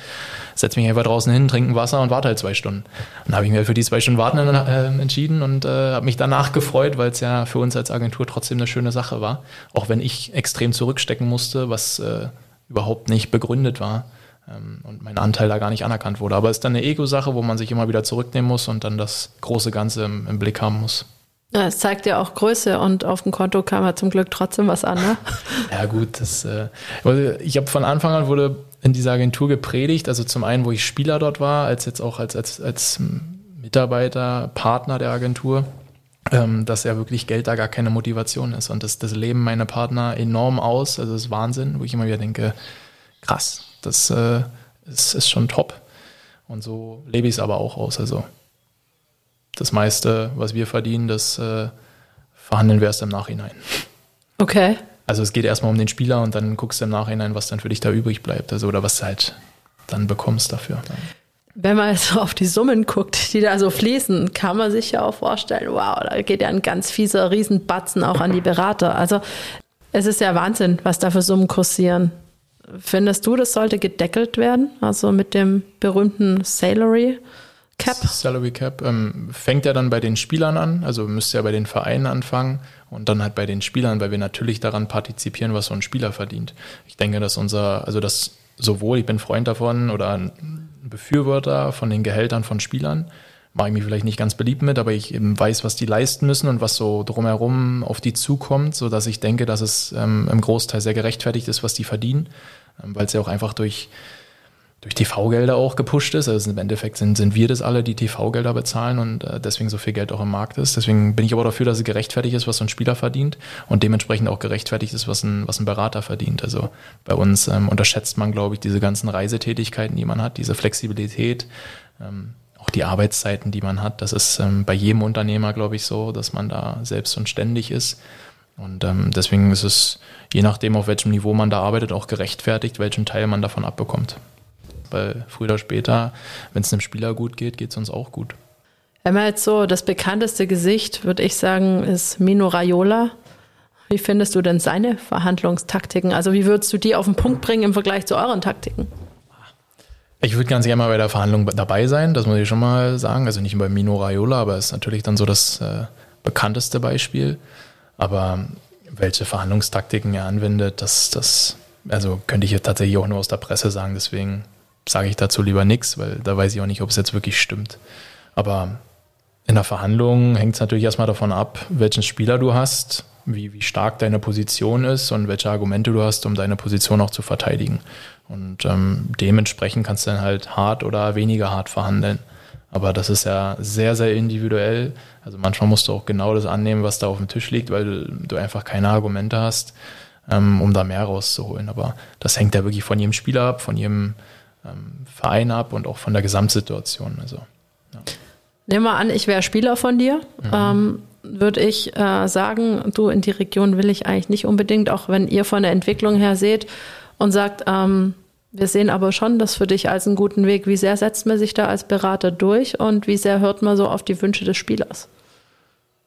setz mich einfach draußen hin, trinke Wasser und warte halt zwei Stunden. dann habe ich mir für die zwei Stunden Warten äh, entschieden und äh, habe mich danach gefreut, weil es ja für uns als Agentur trotzdem eine schöne Sache war. Auch wenn ich extrem zurückstecken musste, was äh, überhaupt nicht begründet war und mein Anteil da gar nicht anerkannt wurde. Aber es ist dann eine Ego-Sache, wo man sich immer wieder zurücknehmen muss und dann das große Ganze im, im Blick haben muss. Ja, es zeigt ja auch Größe und auf dem Konto kam ja zum Glück trotzdem was an, ne? ja, gut, das, äh, ich habe von Anfang an wurde in dieser Agentur gepredigt, also zum einen, wo ich Spieler dort war, als jetzt auch als, als, als Mitarbeiter, Partner der Agentur, ähm, dass ja wirklich Geld da gar keine Motivation ist. Und das, das leben meine Partner enorm aus, also das ist Wahnsinn, wo ich immer wieder denke, krass, das äh, ist, ist schon top. Und so lebe ich es aber auch aus. Also das meiste, was wir verdienen, das äh, verhandeln wir erst im Nachhinein. Okay. Also es geht erstmal um den Spieler und dann guckst du im Nachhinein, was dann für dich da übrig bleibt. Also oder was du halt dann bekommst dafür. Wenn man jetzt auf die Summen guckt, die da so fließen, kann man sich ja auch vorstellen, wow, da geht ja ein ganz fieser Riesenbatzen auch an die Berater. Also es ist ja Wahnsinn, was da für Summen kursieren. Findest du, das sollte gedeckelt werden? Also mit dem berühmten Salary Cap? Salary Cap ähm, fängt ja dann bei den Spielern an, also müsste ja bei den Vereinen anfangen und dann halt bei den Spielern, weil wir natürlich daran partizipieren, was so ein Spieler verdient. Ich denke, dass unser, also das sowohl, ich bin Freund davon oder ein Befürworter von den Gehältern von Spielern, mache ich mich vielleicht nicht ganz beliebt mit, aber ich eben weiß, was die leisten müssen und was so drumherum auf die zukommt, so dass ich denke, dass es ähm, im Großteil sehr gerechtfertigt ist, was die verdienen, ähm, weil es ja auch einfach durch durch TV-Gelder auch gepusht ist. Also im Endeffekt sind, sind wir das alle, die TV-Gelder bezahlen und äh, deswegen so viel Geld auch im Markt ist. Deswegen bin ich aber dafür, dass es gerechtfertigt ist, was so ein Spieler verdient und dementsprechend auch gerechtfertigt ist, was ein, was ein Berater verdient. Also bei uns ähm, unterschätzt man, glaube ich, diese ganzen Reisetätigkeiten, die man hat, diese Flexibilität. Ähm, auch die Arbeitszeiten, die man hat. Das ist ähm, bei jedem Unternehmer, glaube ich, so, dass man da selbst und ständig ist. Und ähm, deswegen ist es, je nachdem, auf welchem Niveau man da arbeitet, auch gerechtfertigt, welchen Teil man davon abbekommt. Weil früher oder später, wenn es einem Spieler gut geht, geht es uns auch gut. Wenn jetzt so das bekannteste Gesicht, würde ich sagen, ist Mino Raiola. Wie findest du denn seine Verhandlungstaktiken? Also wie würdest du die auf den Punkt bringen im Vergleich zu euren Taktiken? Ich würde ganz gerne mal bei der Verhandlung dabei sein, das muss ich schon mal sagen. Also nicht bei Mino Raiola, aber ist natürlich dann so das äh, bekannteste Beispiel. Aber welche Verhandlungstaktiken er anwendet, das, das also könnte ich jetzt tatsächlich auch nur aus der Presse sagen. Deswegen sage ich dazu lieber nichts, weil da weiß ich auch nicht, ob es jetzt wirklich stimmt. Aber in der Verhandlung hängt es natürlich erstmal davon ab, welchen Spieler du hast, wie, wie stark deine Position ist und welche Argumente du hast, um deine Position auch zu verteidigen. Und ähm, dementsprechend kannst du dann halt hart oder weniger hart verhandeln. Aber das ist ja sehr, sehr individuell. Also manchmal musst du auch genau das annehmen, was da auf dem Tisch liegt, weil du einfach keine Argumente hast, ähm, um da mehr rauszuholen. Aber das hängt ja wirklich von jedem Spieler ab, von jedem ähm, Verein ab und auch von der Gesamtsituation. Also, ja. Nehmen wir an, ich wäre Spieler von dir. Mhm. Ähm, würde ich äh, sagen, du in die Region will ich eigentlich nicht unbedingt, auch wenn ihr von der Entwicklung her seht und sagt, ähm, wir sehen aber schon das für dich als einen guten Weg. Wie sehr setzt man sich da als Berater durch und wie sehr hört man so auf die Wünsche des Spielers?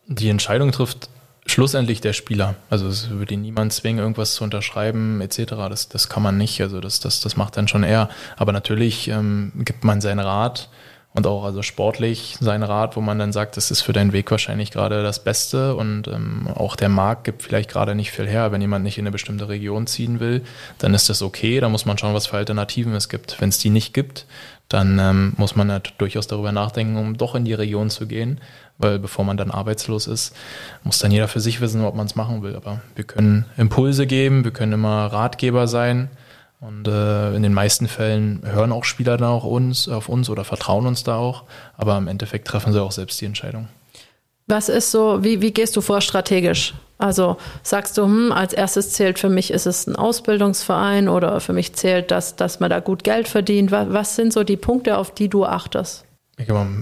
Die Entscheidung trifft schlussendlich der Spieler. Also es würde ihn niemand zwingen, irgendwas zu unterschreiben etc. Das, das kann man nicht. Also das, das, das macht dann schon er. Aber natürlich ähm, gibt man seinen Rat und auch also sportlich seinen Rat, wo man dann sagt, das ist für deinen Weg wahrscheinlich gerade das Beste und ähm, auch der Markt gibt vielleicht gerade nicht viel her. Wenn jemand nicht in eine bestimmte Region ziehen will, dann ist das okay. Da muss man schauen, was für Alternativen es gibt. Wenn es die nicht gibt, dann ähm, muss man halt durchaus darüber nachdenken, um doch in die Region zu gehen, weil bevor man dann arbeitslos ist, muss dann jeder für sich wissen, ob man es machen will. Aber wir können Impulse geben, wir können immer Ratgeber sein und äh, in den meisten Fällen hören auch Spieler dann auch uns, auf uns oder vertrauen uns da auch, aber im Endeffekt treffen sie auch selbst die Entscheidung. Was ist so, wie, wie gehst du vor strategisch? Also sagst du, hm, als erstes zählt für mich, ist es ein Ausbildungsverein oder für mich zählt das, dass man da gut Geld verdient. Was, was sind so die Punkte, auf die du achtest?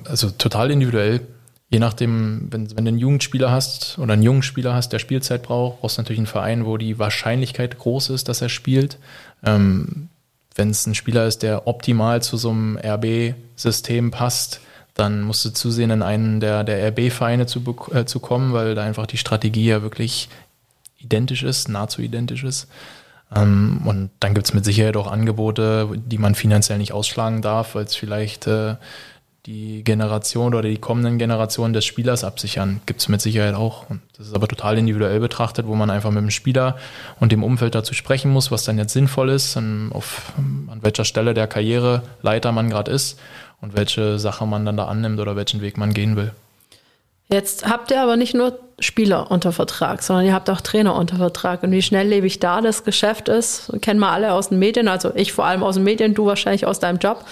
Also total individuell. Je nachdem, wenn, wenn du einen Jugendspieler hast oder einen jungen Spieler hast, der Spielzeit braucht, brauchst du natürlich einen Verein, wo die Wahrscheinlichkeit groß ist, dass er spielt. Ähm, wenn es ein Spieler ist, der optimal zu so einem RB-System passt, dann musst du zusehen, in einen der, der RB-Vereine zu, äh, zu kommen, weil da einfach die Strategie ja wirklich identisch ist, nahezu identisch ist. Ähm, und dann gibt es mit Sicherheit auch Angebote, die man finanziell nicht ausschlagen darf, weil es vielleicht äh, die Generation oder die kommenden Generationen des Spielers absichern. Gibt es mit Sicherheit auch. Und das ist aber total individuell betrachtet, wo man einfach mit dem Spieler und dem Umfeld dazu sprechen muss, was dann jetzt sinnvoll ist, an, auf, an welcher Stelle der Karriereleiter man gerade ist und welche Sache man dann da annimmt oder welchen Weg man gehen will. Jetzt habt ihr aber nicht nur Spieler unter Vertrag, sondern ihr habt auch Trainer unter Vertrag. Und wie schnelllebig da das Geschäft ist, kennen wir alle aus den Medien, also ich vor allem aus den Medien, du wahrscheinlich aus deinem Job.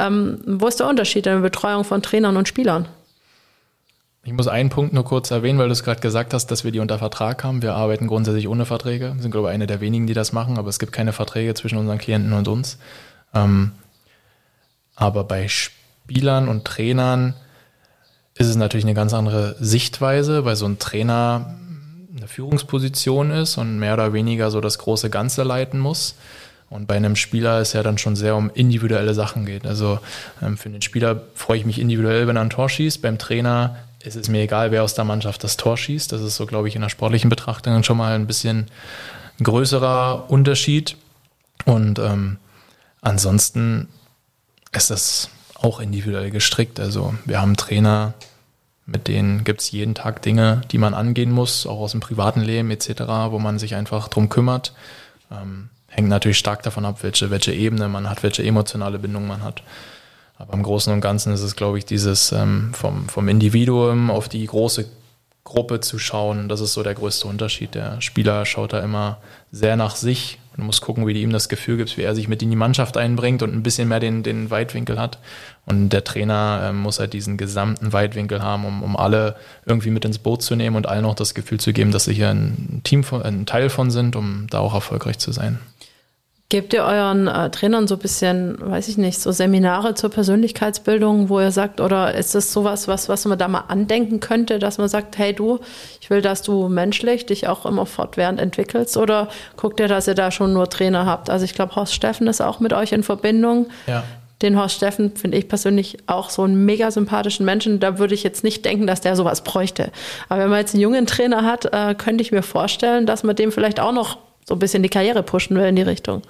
Ähm, wo ist der Unterschied in der Betreuung von Trainern und Spielern? Ich muss einen Punkt nur kurz erwähnen, weil du es gerade gesagt hast, dass wir die unter Vertrag haben. Wir arbeiten grundsätzlich ohne Verträge. Wir sind, glaube ich, eine der wenigen, die das machen, aber es gibt keine Verträge zwischen unseren Klienten und uns. Ähm, aber bei Spielern Spielern und Trainern ist es natürlich eine ganz andere Sichtweise, weil so ein Trainer eine Führungsposition ist und mehr oder weniger so das große Ganze leiten muss. Und bei einem Spieler ist ja dann schon sehr um individuelle Sachen geht. Also ähm, für den Spieler freue ich mich individuell, wenn er ein Tor schießt. Beim Trainer ist es mir egal, wer aus der Mannschaft das Tor schießt. Das ist so, glaube ich, in der sportlichen Betrachtung schon mal ein bisschen größerer Unterschied. Und ähm, ansonsten ist das auch individuell gestrickt. Also wir haben Trainer, mit denen gibt es jeden Tag Dinge, die man angehen muss, auch aus dem privaten Leben etc., wo man sich einfach drum kümmert. Ähm, hängt natürlich stark davon ab, welche, welche Ebene man hat, welche emotionale Bindung man hat. Aber im Großen und Ganzen ist es, glaube ich, dieses ähm, vom, vom Individuum auf die große Gruppe zu schauen, das ist so der größte Unterschied. Der Spieler schaut da immer sehr nach sich und muss gucken, wie ihm das Gefühl gibt, wie er sich mit in die Mannschaft einbringt und ein bisschen mehr den, den Weitwinkel hat. Und der Trainer äh, muss halt diesen gesamten Weitwinkel haben, um, um alle irgendwie mit ins Boot zu nehmen und allen auch das Gefühl zu geben, dass sie hier ein Team von, ein Teil von sind, um da auch erfolgreich zu sein. Gebt ihr euren äh, Trainern so ein bisschen, weiß ich nicht, so Seminare zur Persönlichkeitsbildung, wo ihr sagt, oder ist das sowas, was, was man da mal andenken könnte, dass man sagt, hey du, ich will, dass du menschlich dich auch immer fortwährend entwickelst? Oder guckt ihr, dass ihr da schon nur Trainer habt? Also ich glaube, Horst Steffen ist auch mit euch in Verbindung. Ja. Den Horst Steffen finde ich persönlich auch so einen mega sympathischen Menschen. Da würde ich jetzt nicht denken, dass der sowas bräuchte. Aber wenn man jetzt einen jungen Trainer hat, äh, könnte ich mir vorstellen, dass man dem vielleicht auch noch so ein bisschen die Karriere pushen will in die Richtung.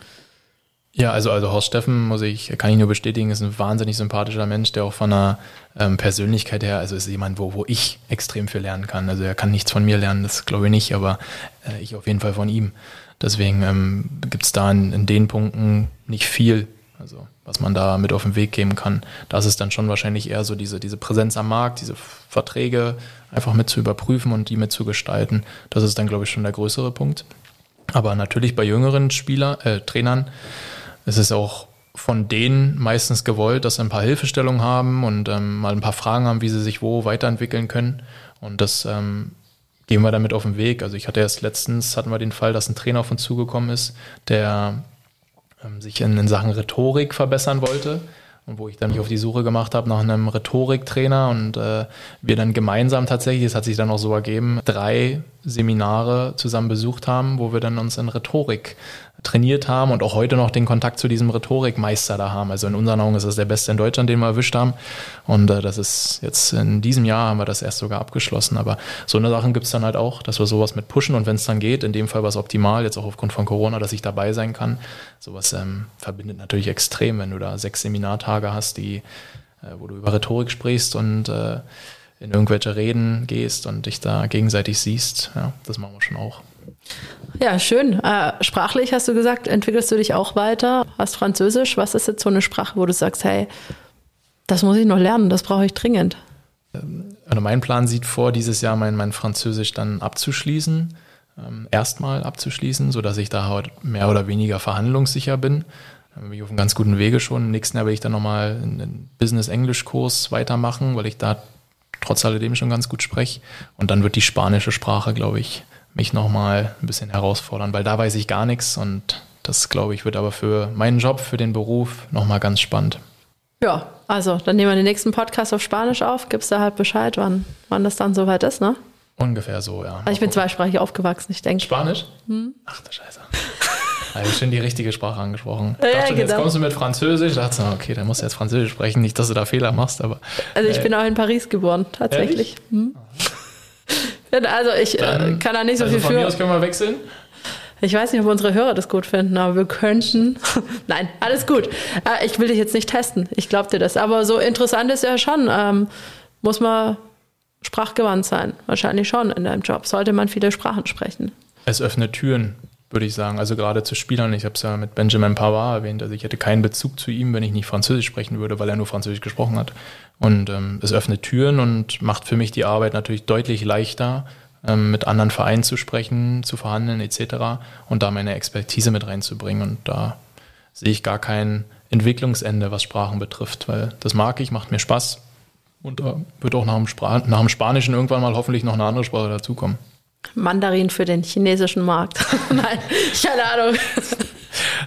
Ja, also, also Horst Steffen, muss ich, kann ich nur bestätigen, ist ein wahnsinnig sympathischer Mensch, der auch von einer ähm, Persönlichkeit her, also ist jemand, wo, wo ich extrem viel lernen kann. Also er kann nichts von mir lernen, das glaube ich nicht, aber äh, ich auf jeden Fall von ihm. Deswegen ähm, gibt es da in, in, den Punkten nicht viel, also was man da mit auf den Weg geben kann. Das ist dann schon wahrscheinlich eher so diese, diese Präsenz am Markt, diese Verträge einfach mit zu überprüfen und die mit zu gestalten. Das ist dann, glaube ich, schon der größere Punkt. Aber natürlich bei jüngeren Spieler, äh, Trainern ist es auch von denen meistens gewollt, dass sie ein paar Hilfestellungen haben und ähm, mal ein paar Fragen haben, wie sie sich wo weiterentwickeln können. Und das ähm, gehen wir damit auf den Weg. Also ich hatte erst letztens, hatten wir den Fall, dass ein Trainer auf uns zugekommen ist, der ähm, sich in, in Sachen Rhetorik verbessern wollte und wo ich dann mich auf die Suche gemacht habe nach einem Rhetoriktrainer und äh, wir dann gemeinsam tatsächlich, es hat sich dann auch so ergeben, drei Seminare zusammen besucht haben, wo wir dann uns in Rhetorik trainiert haben und auch heute noch den Kontakt zu diesem Rhetorikmeister da haben. Also in unseren Augen ist das der Beste in Deutschland, den wir erwischt haben. Und äh, das ist jetzt in diesem Jahr haben wir das erst sogar abgeschlossen. Aber so eine Sachen gibt es dann halt auch, dass wir sowas mit pushen und wenn es dann geht, in dem Fall was optimal, jetzt auch aufgrund von Corona, dass ich dabei sein kann. Sowas ähm, verbindet natürlich extrem, wenn du da sechs Seminartage hast, die, äh, wo du über Rhetorik sprichst und äh, in irgendwelche Reden gehst und dich da gegenseitig siehst. Ja, das machen wir schon auch. Ja, schön. Äh, sprachlich hast du gesagt, entwickelst du dich auch weiter, hast Französisch. Was ist jetzt so eine Sprache, wo du sagst, hey, das muss ich noch lernen, das brauche ich dringend? Also mein Plan sieht vor, dieses Jahr mein, mein Französisch dann abzuschließen, ähm, erstmal abzuschließen, sodass ich da halt mehr oder weniger verhandlungssicher bin. Da bin ich auf einem ganz guten Wege schon. Im nächsten Jahr will ich dann nochmal einen Business-Englisch-Kurs weitermachen, weil ich da trotz alledem schon ganz gut spreche. Und dann wird die spanische Sprache, glaube ich, mich nochmal ein bisschen herausfordern, weil da weiß ich gar nichts und das, glaube ich, wird aber für meinen Job, für den Beruf nochmal ganz spannend. Ja, also dann nehmen wir den nächsten Podcast auf Spanisch auf, gibst du halt Bescheid, wann, wann das dann soweit ist, ne? Ungefähr so, ja. Also ich bin zweisprachig aufgewachsen, ich denke. Spanisch? Hm? Ach du Scheiße. Also schon die richtige Sprache angesprochen. Ja, ich dachte, genau. jetzt kommst du mit Französisch. Ich dachte, okay, dann musst du jetzt Französisch sprechen. Nicht, dass du da Fehler machst, aber. Also ich äh, bin auch in Paris geboren, tatsächlich. Hm? Also ich äh, kann da nicht so also viel von für. Mir aus können wir wechseln. Ich weiß nicht, ob unsere Hörer das gut finden, aber wir könnten. Nein, alles gut. Äh, ich will dich jetzt nicht testen. Ich glaube dir das. Aber so interessant ist ja schon. Ähm, muss man sprachgewandt sein? Wahrscheinlich schon in deinem Job. Sollte man viele Sprachen sprechen? Es öffnet Türen, würde ich sagen. Also gerade zu Spielern. Ich habe es ja mit Benjamin Pavard erwähnt. Also ich hätte keinen Bezug zu ihm, wenn ich nicht Französisch sprechen würde, weil er nur Französisch gesprochen hat. Und ähm, es öffnet Türen und macht für mich die Arbeit natürlich deutlich leichter, ähm, mit anderen Vereinen zu sprechen, zu verhandeln etc. und da meine Expertise mit reinzubringen. Und da sehe ich gar kein Entwicklungsende, was Sprachen betrifft, weil das mag ich, macht mir Spaß. Und da wird auch nach dem, Spra nach dem Spanischen irgendwann mal hoffentlich noch eine andere Sprache dazukommen. Mandarin für den chinesischen Markt. Nein, keine Ahnung.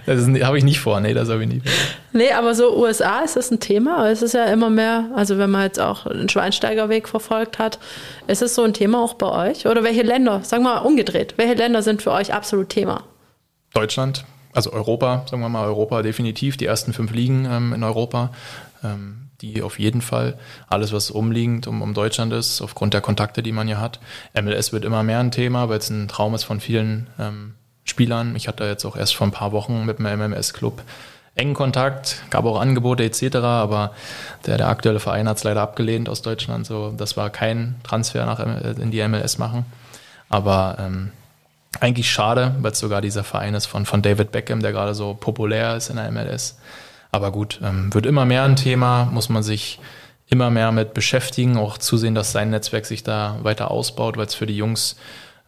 Das habe ich nicht vor, nee, das habe ich nicht vor. Nee, aber so USA ist das ein Thema. Es ist ja immer mehr, also wenn man jetzt auch den Schweinsteigerweg verfolgt hat, ist es so ein Thema auch bei euch? Oder welche Länder, sagen wir mal umgedreht, welche Länder sind für euch absolut Thema? Deutschland, also Europa, sagen wir mal Europa definitiv, die ersten fünf Ligen ähm, in Europa. Ähm, die auf jeden Fall. Alles, was umliegend um, um Deutschland ist, aufgrund der Kontakte, die man ja hat. MLS wird immer mehr ein Thema, weil es ein Traum ist von vielen ähm, Spielern. Ich hatte jetzt auch erst vor ein paar Wochen mit dem MMS-Club engen Kontakt, gab auch Angebote etc., aber der, der aktuelle Verein hat es leider abgelehnt aus Deutschland. So, das war kein Transfer nach, in die MLS machen. Aber ähm, eigentlich schade, weil es sogar dieser Verein ist von, von David Beckham, der gerade so populär ist in der MLS. Aber gut, ähm, wird immer mehr ein Thema, muss man sich immer mehr mit beschäftigen, auch zusehen, dass sein Netzwerk sich da weiter ausbaut, weil es für die Jungs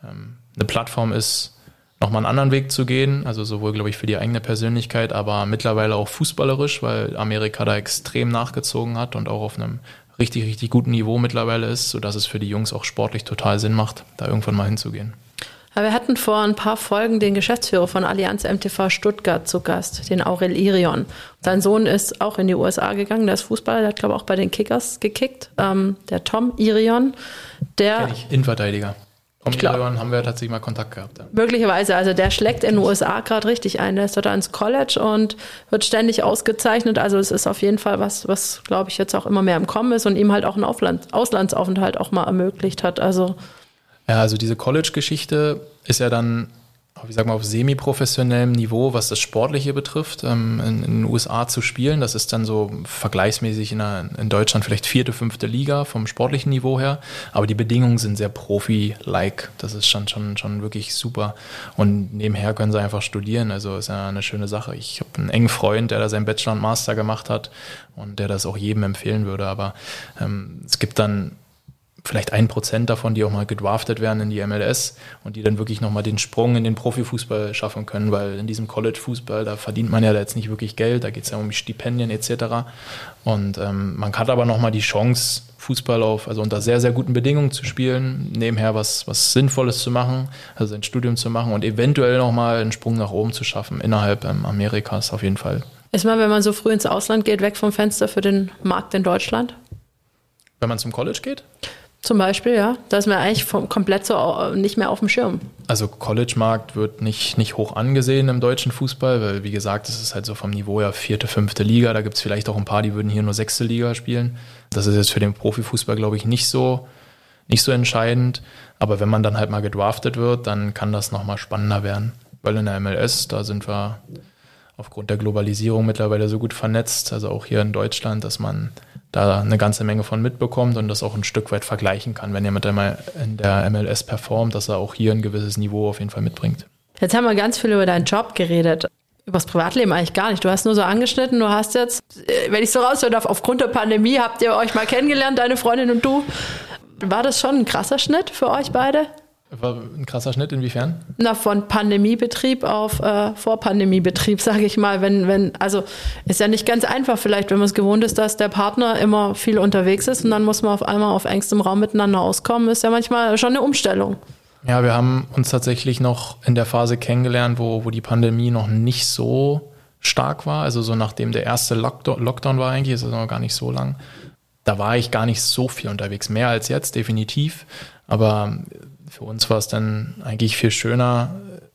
ähm, eine Plattform ist, nochmal einen anderen Weg zu gehen. Also sowohl, glaube ich, für die eigene Persönlichkeit, aber mittlerweile auch fußballerisch, weil Amerika da extrem nachgezogen hat und auch auf einem richtig, richtig guten Niveau mittlerweile ist, sodass es für die Jungs auch sportlich total Sinn macht, da irgendwann mal hinzugehen. Wir hatten vor ein paar Folgen den Geschäftsführer von Allianz MTV Stuttgart zu Gast, den Aurel Irion. Sein Sohn ist auch in die USA gegangen, der ist Fußballer, der hat, glaube ich, auch bei den Kickers gekickt. Ähm, der Tom Irion, der. Ich, Innenverteidiger. Tom Irion haben wir tatsächlich mal Kontakt gehabt. Ja. Möglicherweise, also der schlägt in den USA gerade richtig ein. Der ist dort ins College und wird ständig ausgezeichnet. Also es ist auf jeden Fall was, was, glaube ich, jetzt auch immer mehr im Kommen ist und ihm halt auch einen Aufland Auslandsaufenthalt auch mal ermöglicht hat. Also ja, also diese College-Geschichte ist ja dann, wie sag mal, auf semi-professionellem Niveau, was das Sportliche betrifft, ähm, in, in, den USA zu spielen. Das ist dann so vergleichsmäßig in, einer, in Deutschland vielleicht vierte, fünfte Liga vom sportlichen Niveau her. Aber die Bedingungen sind sehr Profi-like. Das ist schon, schon, schon wirklich super. Und nebenher können sie einfach studieren. Also ist ja eine schöne Sache. Ich habe einen engen Freund, der da seinen Bachelor und Master gemacht hat und der das auch jedem empfehlen würde. Aber ähm, es gibt dann vielleicht ein Prozent davon, die auch mal gedraftet werden in die MLS und die dann wirklich nochmal den Sprung in den Profifußball schaffen können, weil in diesem College-Fußball, da verdient man ja jetzt nicht wirklich Geld, da geht es ja um Stipendien etc. Und ähm, man hat aber nochmal die Chance, Fußball auf, also unter sehr, sehr guten Bedingungen zu spielen, nebenher was, was Sinnvolles zu machen, also ein Studium zu machen und eventuell nochmal einen Sprung nach oben zu schaffen innerhalb ähm, Amerikas auf jeden Fall. Ist man, wenn man so früh ins Ausland geht, weg vom Fenster für den Markt in Deutschland? Wenn man zum College geht? Zum Beispiel, ja. Da ist man eigentlich vom, komplett so äh, nicht mehr auf dem Schirm. Also College-Markt wird nicht, nicht hoch angesehen im deutschen Fußball, weil wie gesagt, es ist halt so vom Niveau her vierte, fünfte Liga. Da gibt es vielleicht auch ein paar, die würden hier nur sechste Liga spielen. Das ist jetzt für den Profifußball, glaube ich, nicht so, nicht so entscheidend. Aber wenn man dann halt mal gedraftet wird, dann kann das nochmal spannender werden. Weil in der MLS, da sind wir aufgrund der Globalisierung mittlerweile so gut vernetzt, also auch hier in Deutschland, dass man da eine ganze Menge von mitbekommt und das auch ein Stück weit vergleichen kann, wenn mit einmal in der MLS performt, dass er auch hier ein gewisses Niveau auf jeden Fall mitbringt. Jetzt haben wir ganz viel über deinen Job geredet. Über das Privatleben eigentlich gar nicht. Du hast nur so angeschnitten, du hast jetzt, äh, wenn ich so raushören darf, aufgrund der Pandemie habt ihr euch mal kennengelernt, deine Freundin und du. War das schon ein krasser Schnitt für euch beide? War ein krasser Schnitt, inwiefern? Na, von Pandemiebetrieb auf äh, Vorpandemiebetrieb, sage ich mal. Wenn, wenn, also ist ja nicht ganz einfach vielleicht, wenn man es gewohnt ist, dass der Partner immer viel unterwegs ist und dann muss man auf einmal auf engstem Raum miteinander auskommen, ist ja manchmal schon eine Umstellung. Ja, wir haben uns tatsächlich noch in der Phase kennengelernt, wo, wo die Pandemie noch nicht so stark war. Also so nachdem der erste Lockdown, Lockdown war eigentlich, ist das noch gar nicht so lang. Da war ich gar nicht so viel unterwegs, mehr als jetzt, definitiv. Aber für uns war es dann eigentlich viel schöner,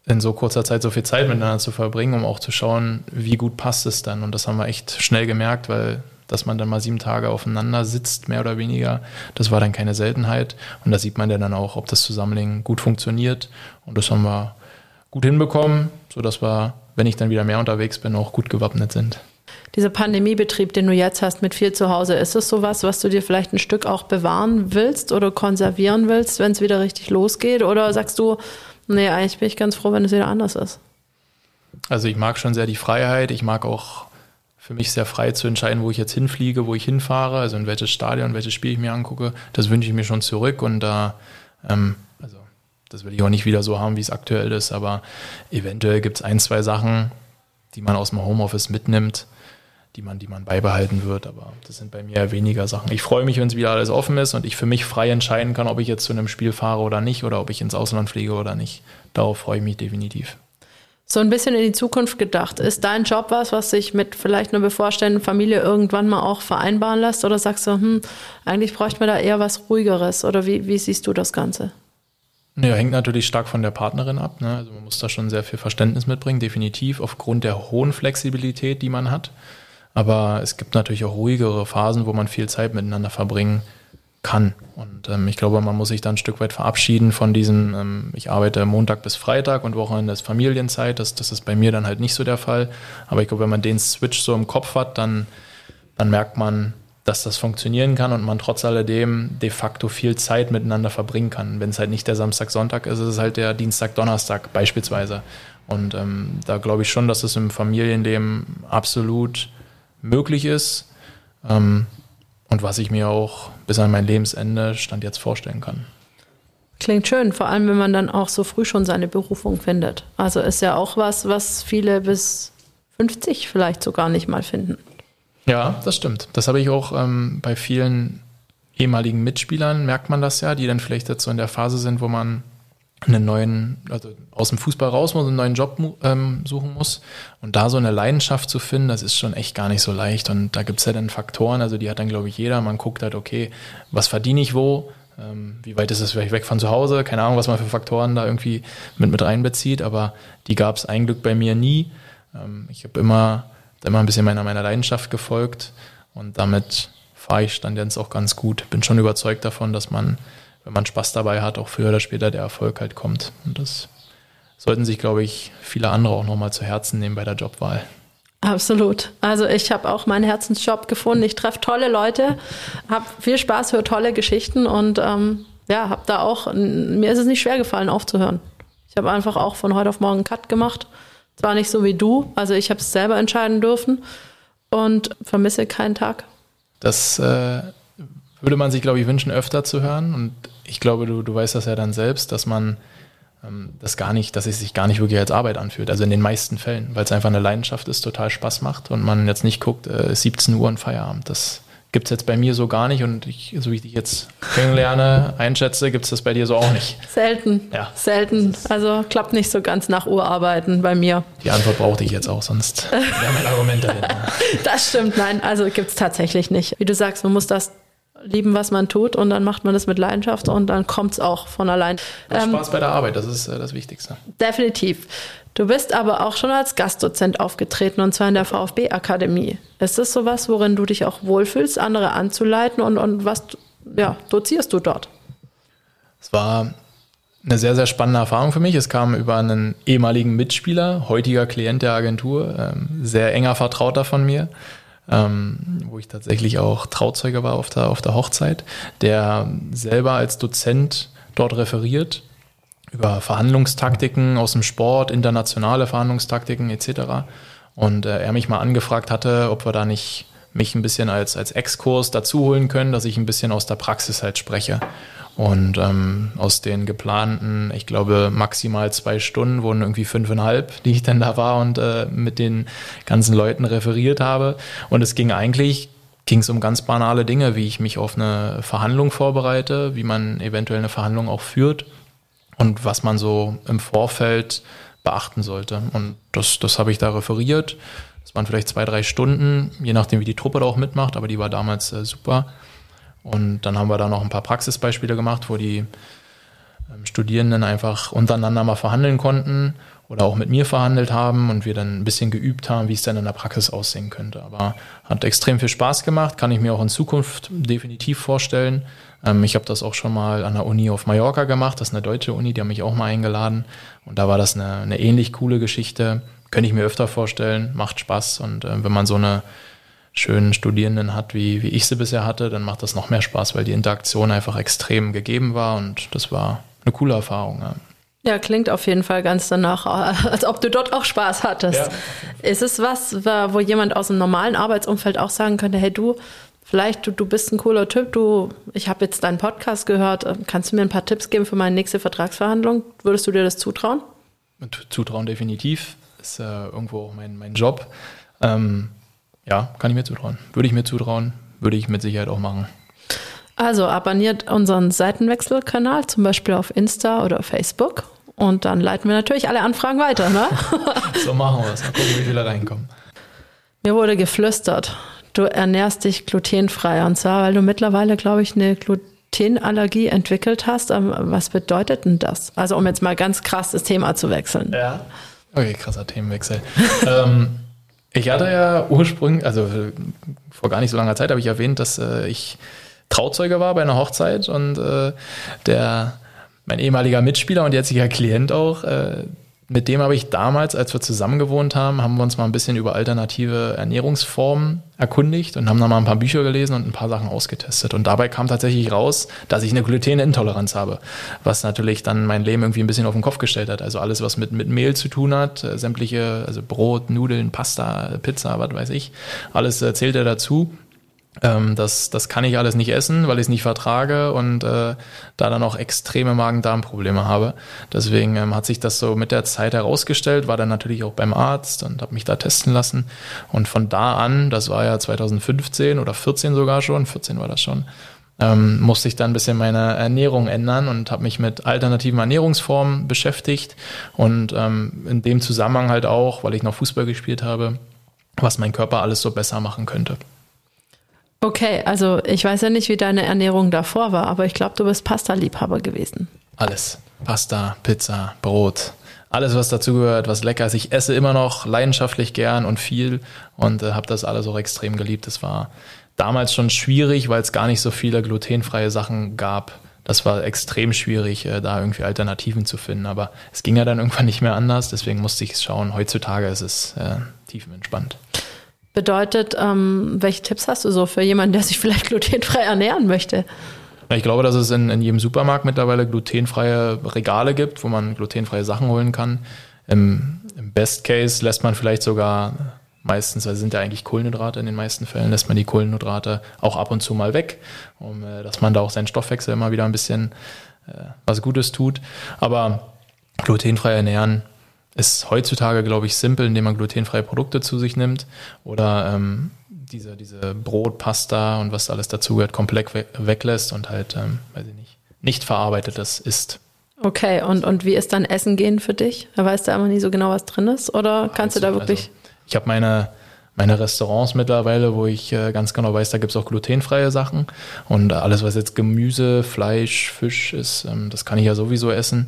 in so kurzer Zeit so viel Zeit miteinander zu verbringen, um auch zu schauen, wie gut passt es dann. Und das haben wir echt schnell gemerkt, weil dass man dann mal sieben Tage aufeinander sitzt, mehr oder weniger, das war dann keine Seltenheit. Und da sieht man dann auch, ob das Zusammenlegen gut funktioniert. Und das haben wir gut hinbekommen, sodass wir, wenn ich dann wieder mehr unterwegs bin, auch gut gewappnet sind dieser Pandemiebetrieb, den du jetzt hast mit viel zu Hause, ist es sowas, was du dir vielleicht ein Stück auch bewahren willst oder konservieren willst, wenn es wieder richtig losgeht? Oder sagst du, nee, eigentlich bin ich ganz froh, wenn es wieder anders ist? Also ich mag schon sehr die Freiheit. Ich mag auch für mich sehr frei zu entscheiden, wo ich jetzt hinfliege, wo ich hinfahre, also in welches Stadion, welches Spiel ich mir angucke. Das wünsche ich mir schon zurück und da, ähm, also das will ich auch nicht wieder so haben, wie es aktuell ist, aber eventuell gibt es ein, zwei Sachen, die man aus dem Homeoffice mitnimmt, die man, die man beibehalten wird. Aber das sind bei mir weniger Sachen. Ich freue mich, wenn es wieder alles offen ist und ich für mich frei entscheiden kann, ob ich jetzt zu einem Spiel fahre oder nicht oder ob ich ins Ausland fliege oder nicht. Darauf freue ich mich definitiv. So ein bisschen in die Zukunft gedacht. Ist dein Job was, was sich mit vielleicht einer bevorstehenden Familie irgendwann mal auch vereinbaren lässt? Oder sagst du, hm, eigentlich bräuchte man da eher was Ruhigeres? Oder wie, wie siehst du das Ganze? Ja, hängt natürlich stark von der Partnerin ab. Ne? Also man muss da schon sehr viel Verständnis mitbringen, definitiv, aufgrund der hohen Flexibilität, die man hat. Aber es gibt natürlich auch ruhigere Phasen, wo man viel Zeit miteinander verbringen kann. Und ähm, ich glaube, man muss sich da ein Stück weit verabschieden von diesem, ähm, ich arbeite Montag bis Freitag und Wochenende ist Familienzeit. Das, das ist bei mir dann halt nicht so der Fall. Aber ich glaube, wenn man den Switch so im Kopf hat, dann, dann merkt man, dass das funktionieren kann und man trotz alledem de facto viel Zeit miteinander verbringen kann. Wenn es halt nicht der Samstag, Sonntag ist, ist es halt der Dienstag, Donnerstag beispielsweise. Und ähm, da glaube ich schon, dass es im Familienleben absolut möglich ist ähm, und was ich mir auch bis an mein Lebensende Stand jetzt vorstellen kann. Klingt schön, vor allem wenn man dann auch so früh schon seine Berufung findet. Also ist ja auch was, was viele bis 50 vielleicht sogar nicht mal finden. Ja, das stimmt. Das habe ich auch ähm, bei vielen ehemaligen Mitspielern, merkt man das ja, die dann vielleicht jetzt so in der Phase sind, wo man einen neuen, also aus dem Fußball raus muss, einen neuen Job ähm, suchen muss. Und da so eine Leidenschaft zu finden, das ist schon echt gar nicht so leicht. Und da gibt es ja dann Faktoren, also die hat dann, glaube ich, jeder. Man guckt halt, okay, was verdiene ich wo? Ähm, wie weit ist es vielleicht weg von zu Hause? Keine Ahnung, was man für Faktoren da irgendwie mit, mit reinbezieht, aber die gab es ein Glück bei mir nie. Ähm, ich habe immer, immer ein bisschen meiner, meiner Leidenschaft gefolgt und damit fahre ich stand jetzt auch ganz gut. Bin schon überzeugt davon, dass man wenn man Spaß dabei hat, auch früher oder später der Erfolg halt kommt. Und das sollten sich, glaube ich, viele andere auch nochmal zu Herzen nehmen bei der Jobwahl. Absolut. Also ich habe auch meinen Herzensjob gefunden. Ich treffe tolle Leute, habe viel Spaß, höre tolle Geschichten und ähm, ja, habe da auch, mir ist es nicht schwer gefallen aufzuhören. Ich habe einfach auch von heute auf morgen einen Cut gemacht. Zwar nicht so wie du, also ich habe es selber entscheiden dürfen und vermisse keinen Tag. Das äh, würde man sich, glaube ich, wünschen, öfter zu hören. Und ich glaube, du, du weißt das ja dann selbst, dass man ähm, das gar nicht, dass es sich gar nicht wirklich als Arbeit anfühlt. Also in den meisten Fällen, weil es einfach eine Leidenschaft ist, total Spaß macht und man jetzt nicht guckt, äh, 17 Uhr und Feierabend. Das gibt es jetzt bei mir so gar nicht und ich, so wie ich dich jetzt kennenlerne, einschätze, gibt es das bei dir so auch nicht. Selten. Ja. Selten. Also klappt nicht so ganz nach Uhr arbeiten bei mir. Die Antwort brauchte ich jetzt auch, sonst wäre mein Argument dahin. das stimmt, nein, also gibt es tatsächlich nicht. Wie du sagst, man muss das lieben, was man tut und dann macht man das mit Leidenschaft und dann kommt es auch von allein. Ähm, Spaß bei der Arbeit, das ist äh, das Wichtigste. Definitiv. Du bist aber auch schon als Gastdozent aufgetreten und zwar in der VfB-Akademie. Ist das sowas, worin du dich auch wohlfühlst, andere anzuleiten und, und was ja, dozierst du dort? Es war eine sehr, sehr spannende Erfahrung für mich. Es kam über einen ehemaligen Mitspieler, heutiger Klient der Agentur, ähm, sehr enger Vertrauter von mir ähm, wo ich tatsächlich auch Trauzeuge war auf der, auf der Hochzeit, der selber als Dozent dort referiert über Verhandlungstaktiken aus dem Sport, internationale Verhandlungstaktiken etc. Und äh, er mich mal angefragt hatte, ob wir da nicht mich ein bisschen als, als Exkurs dazu holen können, dass ich ein bisschen aus der Praxis halt spreche. Und ähm, aus den geplanten, ich glaube, maximal zwei Stunden wurden irgendwie fünfeinhalb, die ich dann da war und äh, mit den ganzen Leuten referiert habe. Und es ging eigentlich, ging es um ganz banale Dinge, wie ich mich auf eine Verhandlung vorbereite, wie man eventuell eine Verhandlung auch führt und was man so im Vorfeld beachten sollte. Und das, das habe ich da referiert. Das waren vielleicht zwei, drei Stunden, je nachdem, wie die Truppe da auch mitmacht, aber die war damals äh, super. Und dann haben wir da noch ein paar Praxisbeispiele gemacht, wo die ähm, Studierenden einfach untereinander mal verhandeln konnten oder auch mit mir verhandelt haben und wir dann ein bisschen geübt haben, wie es dann in der Praxis aussehen könnte. Aber hat extrem viel Spaß gemacht, kann ich mir auch in Zukunft definitiv vorstellen. Ähm, ich habe das auch schon mal an der Uni auf Mallorca gemacht, das ist eine deutsche Uni, die haben mich auch mal eingeladen und da war das eine, eine ähnlich coole Geschichte. Könnte ich mir öfter vorstellen, macht Spaß und äh, wenn man so eine schönen Studierenden hat, wie, wie ich sie bisher hatte, dann macht das noch mehr Spaß, weil die Interaktion einfach extrem gegeben war und das war eine coole Erfahrung. Ja. Ja, klingt auf jeden Fall ganz danach, als ob du dort auch Spaß hattest. Ja. Ist es was, wo jemand aus dem normalen Arbeitsumfeld auch sagen könnte, hey du, vielleicht du, du bist ein cooler Typ, du, ich habe jetzt deinen Podcast gehört, kannst du mir ein paar Tipps geben für meine nächste Vertragsverhandlung? Würdest du dir das zutrauen? Zutrauen definitiv, ist äh, irgendwo auch mein, mein Job. Ähm, ja, kann ich mir zutrauen. Würde ich mir zutrauen, würde ich mit Sicherheit auch machen. Also abonniert unseren Seitenwechselkanal, zum Beispiel auf Insta oder Facebook. Und dann leiten wir natürlich alle Anfragen weiter, ne? so machen wir es. Mal gucken, wie viele reinkommen. Mir wurde geflüstert, du ernährst dich glutenfrei. Und zwar, weil du mittlerweile, glaube ich, eine Glutenallergie entwickelt hast. Ähm, was bedeutet denn das? Also, um jetzt mal ganz krass das Thema zu wechseln. Ja. Okay, krasser Themenwechsel. ähm, ich hatte ja ursprünglich, also vor gar nicht so langer Zeit habe ich erwähnt, dass äh, ich Trauzeuge war bei einer Hochzeit und äh, der mein ehemaliger Mitspieler und jetziger Klient auch, äh, mit dem habe ich damals, als wir zusammen gewohnt haben, haben wir uns mal ein bisschen über alternative Ernährungsformen erkundigt und haben dann mal ein paar Bücher gelesen und ein paar Sachen ausgetestet. Und dabei kam tatsächlich raus, dass ich eine Glutenintoleranz habe, was natürlich dann mein Leben irgendwie ein bisschen auf den Kopf gestellt hat. Also alles, was mit, mit Mehl zu tun hat, äh, sämtliche, also Brot, Nudeln, Pasta, Pizza, was weiß ich, alles äh, zählt er dazu. Ähm, das, das kann ich alles nicht essen, weil ich es nicht vertrage und äh, da dann auch extreme Magen-Darm-Probleme habe. Deswegen ähm, hat sich das so mit der Zeit herausgestellt, war dann natürlich auch beim Arzt und habe mich da testen lassen. Und von da an, das war ja 2015 oder 14 sogar schon, 14 war das schon, ähm, musste ich dann ein bisschen meine Ernährung ändern und habe mich mit alternativen Ernährungsformen beschäftigt und ähm, in dem Zusammenhang halt auch, weil ich noch Fußball gespielt habe, was mein Körper alles so besser machen könnte. Okay, also ich weiß ja nicht, wie deine Ernährung davor war, aber ich glaube, du bist Pasta-Liebhaber gewesen. Alles. Pasta, Pizza, Brot, alles, was dazugehört, was lecker ist. Ich esse immer noch leidenschaftlich gern und viel und äh, habe das alles auch extrem geliebt. Es war damals schon schwierig, weil es gar nicht so viele glutenfreie Sachen gab. Das war extrem schwierig, äh, da irgendwie Alternativen zu finden. Aber es ging ja dann irgendwann nicht mehr anders, deswegen musste ich es schauen. Heutzutage ist es äh, tiefenentspannt. Bedeutet, ähm, welche Tipps hast du so für jemanden, der sich vielleicht glutenfrei ernähren möchte? Ich glaube, dass es in, in jedem Supermarkt mittlerweile glutenfreie Regale gibt, wo man glutenfreie Sachen holen kann. Im, Im, Best Case lässt man vielleicht sogar meistens, also sind ja eigentlich Kohlenhydrate in den meisten Fällen, lässt man die Kohlenhydrate auch ab und zu mal weg, um, äh, dass man da auch seinen Stoffwechsel immer wieder ein bisschen äh, was Gutes tut. Aber glutenfrei ernähren ist heutzutage, glaube ich, simpel, indem man glutenfreie Produkte zu sich nimmt oder ähm, diese, diese Brot, Pasta und was alles dazugehört, komplett we weglässt und halt, ähm, weiß ich nicht, nicht verarbeitetes isst. Okay, und, und wie ist dann Essen gehen für dich? Da weißt du einfach nie so genau, was drin ist? Oder kannst also, du da wirklich. Also, ich habe meine, meine Restaurants mittlerweile, wo ich äh, ganz genau weiß, da gibt es auch glutenfreie Sachen. Und alles, was jetzt Gemüse, Fleisch, Fisch ist, ähm, das kann ich ja sowieso essen.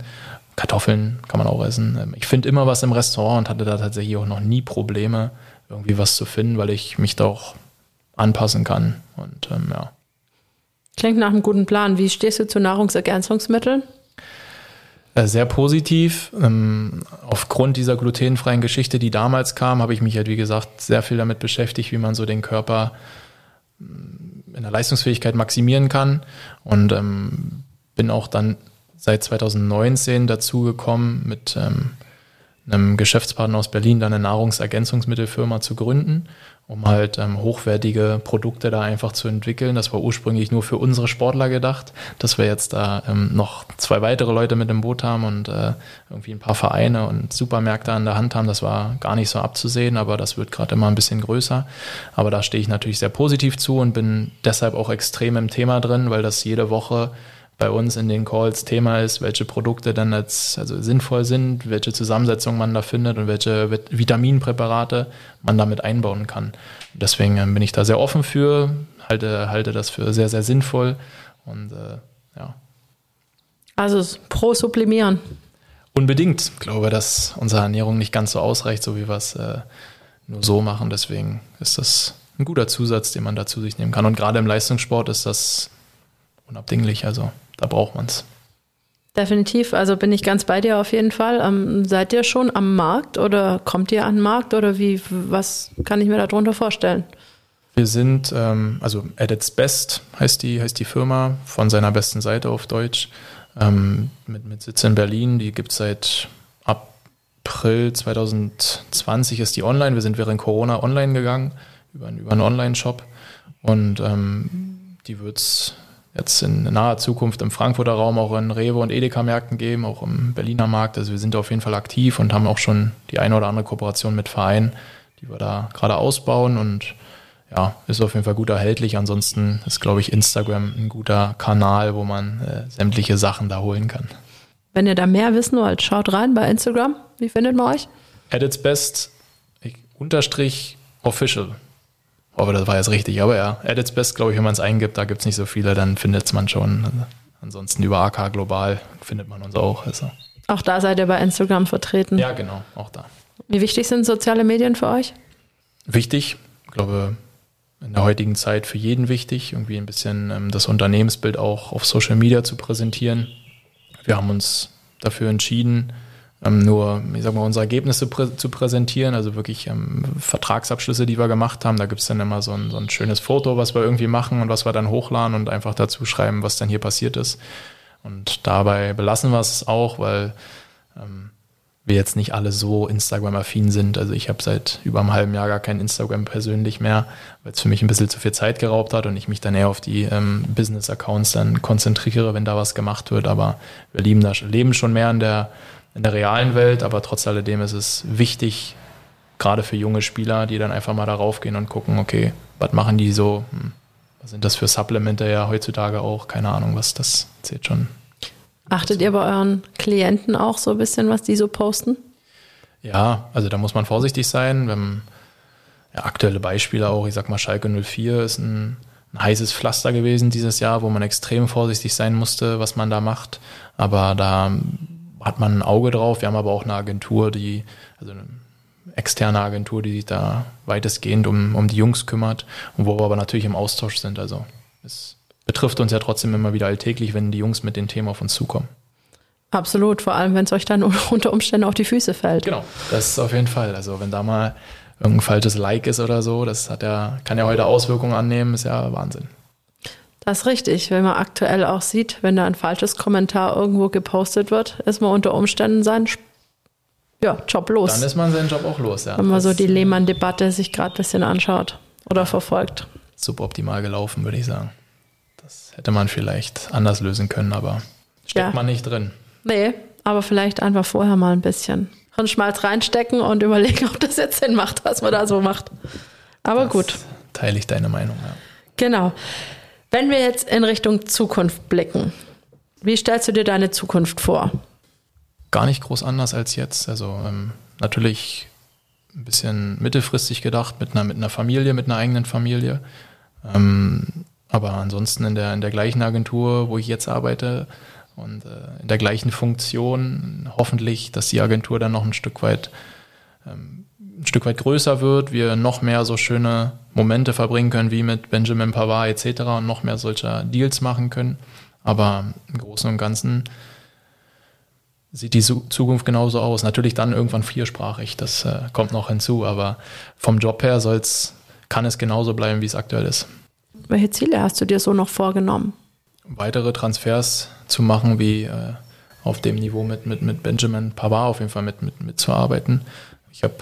Kartoffeln kann man auch essen. Ähm, ich finde immer was im Restaurant und hatte da tatsächlich auch noch nie Probleme, irgendwie was zu finden, weil ich mich da auch anpassen kann. Und ähm, ja. Klingt nach einem guten Plan. Wie stehst du zu Nahrungsergänzungsmitteln? Äh, sehr positiv. Ähm, aufgrund dieser glutenfreien Geschichte, die damals kam, habe ich mich halt, wie gesagt, sehr viel damit beschäftigt, wie man so den Körper mm, in der Leistungsfähigkeit maximieren kann. Und ähm, bin auch dann seit 2019 dazu gekommen, mit ähm, einem Geschäftspartner aus Berlin dann eine Nahrungsergänzungsmittelfirma zu gründen um halt ähm, hochwertige Produkte da einfach zu entwickeln. Das war ursprünglich nur für unsere Sportler gedacht, dass wir jetzt da ähm, noch zwei weitere Leute mit im Boot haben und äh, irgendwie ein paar Vereine und Supermärkte an der Hand haben. Das war gar nicht so abzusehen, aber das wird gerade immer ein bisschen größer. Aber da stehe ich natürlich sehr positiv zu und bin deshalb auch extrem im Thema drin, weil das jede Woche bei uns in den Calls Thema ist, welche Produkte dann jetzt also sinnvoll sind, welche Zusammensetzung man da findet und welche Vitaminpräparate man damit einbauen kann. Deswegen ähm, bin ich da sehr offen für, halte, halte das für sehr, sehr sinnvoll und äh, ja. Also pro Sublimieren. Unbedingt. Ich glaube, dass unsere Ernährung nicht ganz so ausreicht, so wie wir es äh, nur so machen. Deswegen ist das ein guter Zusatz, den man da zu sich nehmen kann. Und gerade im Leistungssport ist das unabdinglich. Also da braucht man es. Definitiv, also bin ich ganz bei dir auf jeden Fall. Ähm, seid ihr schon am Markt oder kommt ihr an den Markt oder wie, was kann ich mir darunter vorstellen? Wir sind, ähm, also at its best heißt die, heißt die Firma von seiner besten Seite auf Deutsch, ähm, mit, mit Sitz in Berlin. Die gibt es seit April 2020 ist die online. Wir sind während Corona online gegangen, über, über einen Online-Shop. Und ähm, die wird es jetzt in naher Zukunft im Frankfurter Raum auch in Rewe und Edeka-Märkten geben, auch im Berliner Markt. Also wir sind auf jeden Fall aktiv und haben auch schon die eine oder andere Kooperation mit Vereinen, die wir da gerade ausbauen und ja, ist auf jeden Fall gut erhältlich. Ansonsten ist, glaube ich, Instagram ein guter Kanal, wo man äh, sämtliche Sachen da holen kann. Wenn ihr da mehr wissen wollt, schaut rein bei Instagram. Wie findet man euch? At its best unterstrich official hoffe, das war jetzt richtig. Aber ja, at its best, glaube ich, wenn man es eingibt, da gibt es nicht so viele, dann findet es man schon. Ansonsten über AK Global findet man uns auch. Also. Auch da seid ihr bei Instagram vertreten. Ja, genau, auch da. Wie wichtig sind soziale Medien für euch? Wichtig, ich glaube, in der heutigen Zeit für jeden wichtig, irgendwie ein bisschen ähm, das Unternehmensbild auch auf Social Media zu präsentieren. Wir haben uns dafür entschieden, ähm, nur, ich sag mal, unsere Ergebnisse prä zu präsentieren, also wirklich ähm, Vertragsabschlüsse, die wir gemacht haben. Da gibt es dann immer so ein, so ein schönes Foto, was wir irgendwie machen und was wir dann hochladen und einfach dazu schreiben, was dann hier passiert ist. Und dabei belassen wir es auch, weil ähm, wir jetzt nicht alle so Instagram-affin sind. Also ich habe seit über einem halben Jahr gar kein Instagram persönlich mehr, weil es für mich ein bisschen zu viel Zeit geraubt hat und ich mich dann eher auf die ähm, Business-Accounts dann konzentriere, wenn da was gemacht wird. Aber wir leben, da, leben schon mehr in der in der realen Welt, aber trotz alledem ist es wichtig, gerade für junge Spieler, die dann einfach mal darauf gehen und gucken, okay, was machen die so? Hm, was sind das für Supplemente ja heutzutage auch? Keine Ahnung, was das zählt schon. Achtet ihr bei euren Klienten auch so ein bisschen, was die so posten? Ja, also da muss man vorsichtig sein. Wenn, ja, aktuelle Beispiele auch, ich sag mal, Schalke 04 ist ein, ein heißes Pflaster gewesen dieses Jahr, wo man extrem vorsichtig sein musste, was man da macht. Aber da hat man ein Auge drauf. Wir haben aber auch eine Agentur, die, also eine externe Agentur, die sich da weitestgehend um, um die Jungs kümmert und wo wir aber natürlich im Austausch sind. Also es betrifft uns ja trotzdem immer wieder alltäglich, wenn die Jungs mit den Themen auf uns zukommen. Absolut, vor allem wenn es euch dann unter Umständen auf die Füße fällt. Genau, das ist auf jeden Fall. Also wenn da mal irgendein falsches Like ist oder so, das hat ja, kann ja heute Auswirkungen annehmen, ist ja Wahnsinn. Das ist richtig. Wenn man aktuell auch sieht, wenn da ein falsches Kommentar irgendwo gepostet wird, ist man unter Umständen sein ja, Job los. Dann ist man seinen Job auch los, ja. wenn man so Das die ist Lehmann-Debatte sich gerade ein bisschen anschaut oder verfolgt. suboptimal gelaufen, würde ich sagen. Das hätte man vielleicht anders lösen können, aber steckt Ja. man nicht drin. Nee, aber vielleicht einfach vorher mal ein bisschen Hirnschmalz reinstecken und überlegen, ob das jetzt Sinn macht, was man da so macht. Aber gut, Teile ich deine Meinung, ja. genau. Wenn wir jetzt in Richtung Zukunft blicken, wie stellst du dir deine Zukunft vor? Gar nicht groß anders als jetzt. Also ähm, natürlich ein bisschen mittelfristig gedacht, mit einer, mit einer Familie, mit einer eigenen Familie. Ähm, aber ansonsten in der, in der gleichen Agentur, wo ich jetzt arbeite und äh, in der gleichen Funktion, hoffentlich, dass die Agentur dann noch ein Stück weit ähm, ein Stück weit größer wird, wir noch mehr so schöne Momente verbringen können, wie mit Benjamin Pavard etc. und noch mehr solcher Deals machen können. Aber im Großen und Ganzen sieht die Zukunft genauso aus. Natürlich dann irgendwann viersprachig, das äh, kommt noch hinzu, aber vom Job her soll's, kann es genauso bleiben, wie es aktuell ist. Welche Ziele hast du dir so noch vorgenommen? Weitere Transfers zu machen, wie äh, auf dem Niveau mit, mit, mit Benjamin Pavard auf jeden Fall mit, mit, mitzuarbeiten. Ich habe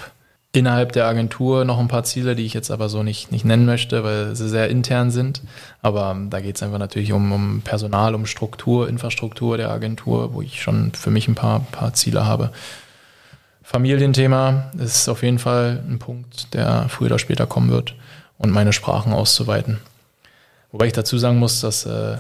innerhalb der Agentur noch ein paar Ziele, die ich jetzt aber so nicht, nicht nennen möchte, weil sie sehr intern sind. Aber ähm, da geht es einfach natürlich um, um Personal, um Struktur, Infrastruktur der Agentur, wo ich schon für mich ein paar, paar Ziele habe. Familienthema ist auf jeden Fall ein Punkt, der früher oder später kommen wird und meine Sprachen auszuweiten. Wobei ich dazu sagen muss, dass äh,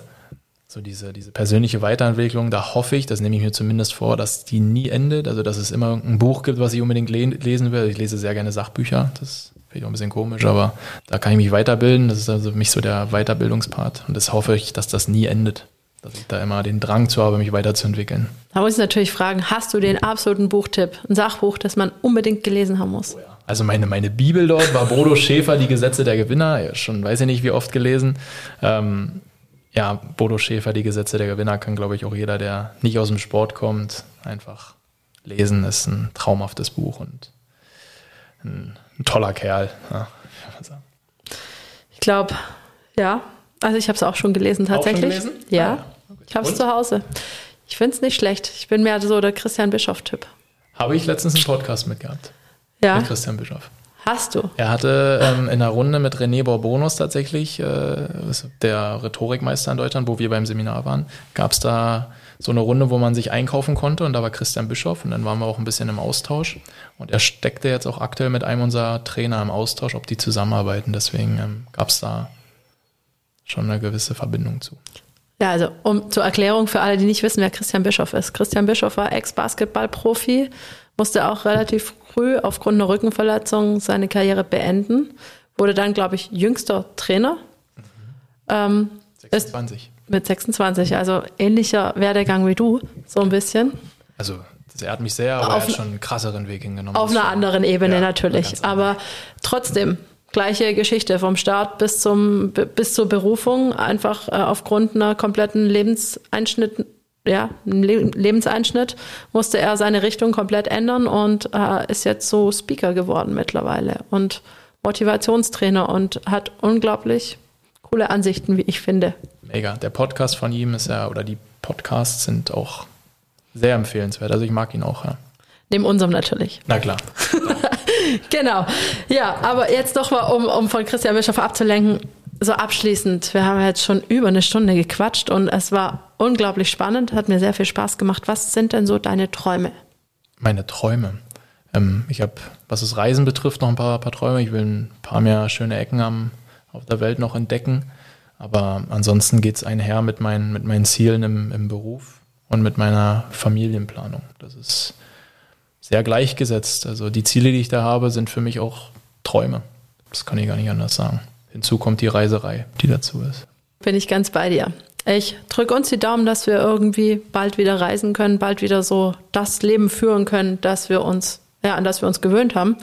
so diese, diese persönliche Weiterentwicklung, da hoffe ich, das nehme ich mir zumindest vor, dass die nie endet. Also, dass es immer ein Buch gibt, was ich unbedingt le lesen will. Ich lese sehr gerne Sachbücher. Das ist vielleicht auch ein bisschen komisch, aber da kann ich mich weiterbilden. Das ist also für mich so der Weiterbildungspart. Und das hoffe ich, dass das nie endet. Dass ich da immer den Drang zu habe, mich weiterzuentwickeln. Da muss ich natürlich fragen, hast du den absoluten Buchtipp, ein Sachbuch, das man unbedingt gelesen haben muss? Also meine, meine Bibel dort war Bodo Schäfer, die Gesetze der Gewinner. Ja, schon weiß ich nicht, wie oft gelesen. Ähm, ja, Bodo Schäfer, die Gesetze der Gewinner, kann, glaube ich, auch jeder, der nicht aus dem Sport kommt, einfach lesen. Ist ein traumhaftes Buch und ein, ein toller Kerl. Ja. Ich glaube, ja. Also ich habe es auch schon gelesen tatsächlich. gelesen? Ja. Ah, ja. Ich habe es zu Hause. Ich finde es nicht schlecht. Ich bin mehr so der Christian Bischoff-Typ. Habe ich letztens einen Podcast mitgehabt Ja. mit Christian Bischoff. Hast du? Er hatte ähm, in einer Runde mit René Borbonus tatsächlich, äh, der Rhetorikmeister in Deutschland, wo wir beim Seminar waren, gab es da so eine Runde, wo man sich einkaufen konnte und da war Christian Bischoff und dann waren wir auch ein bisschen im Austausch und er steckte jetzt auch aktuell mit einem unserer Trainer im Austausch, ob die zusammenarbeiten. Deswegen ähm, gab es da schon eine gewisse Verbindung zu. Ja, also um zur Erklärung für alle, die nicht wissen, wer Christian Bischoff ist. Christian Bischoff war Ex-Basketball-Profi, musste auch relativ früh aufgrund einer Rückenverletzung seine Karriere beenden, wurde dann, glaube ich, jüngster Trainer. Ähm, ist 26. mit 26, also ähnlicher Werdegang wie du, so ein bisschen. Also das ehrt mich sehr, aber Auf er hat schon einen krasseren Weg hingenommen. Auf einer anderen Ebene Ja, natürlich. Aber trotzdem, gleiche Geschichte vom Start bis, zum, bis zur Berufung, einfach äh, aufgrund einer kompletten Lebenseinschnitt, ja, einem Le Lebenseinschnitt, musste er seine Richtung komplett ändern und äh, ist jetzt so Speaker geworden mittlerweile und Motivationstrainer und hat unglaublich coole Ansichten, wie ich finde. Mega. Der Podcast von ihm ist ja, oder die Podcasts sind auch sehr empfehlenswert. Also ich mag ihn auch, ja. Neben unserem natürlich. Na klar. Genau. Ja, aber jetzt nochmal, um, um von Christian Bischof abzulenken, so abschließend. Wir haben jetzt schon über eine Stunde gequatscht und es war unglaublich spannend, hat mir sehr viel Spaß gemacht. Was sind denn so deine Träume? Meine Träume. Ähm, ich habe, was das Reisen betrifft, noch ein paar, paar Träume. Ich will ein paar mehr schöne Ecken am, auf der Welt noch entdecken. Aber ansonsten geht es einher mit meinen, mit meinen Zielen im, im Beruf und mit meiner Familienplanung. Das ist sehr gleichgesetzt. Also die Ziele, die ich da habe, sind für mich auch Träume. Das kann ich gar nicht anders sagen. Hinzu kommt die Reiserei, die dazu ist. Bin ich ganz bei dir. Ich drücke uns die Daumen, dass wir irgendwie bald wieder reisen können, bald wieder so das Leben führen können, das wir uns, ja, an das wir uns gewöhnt haben.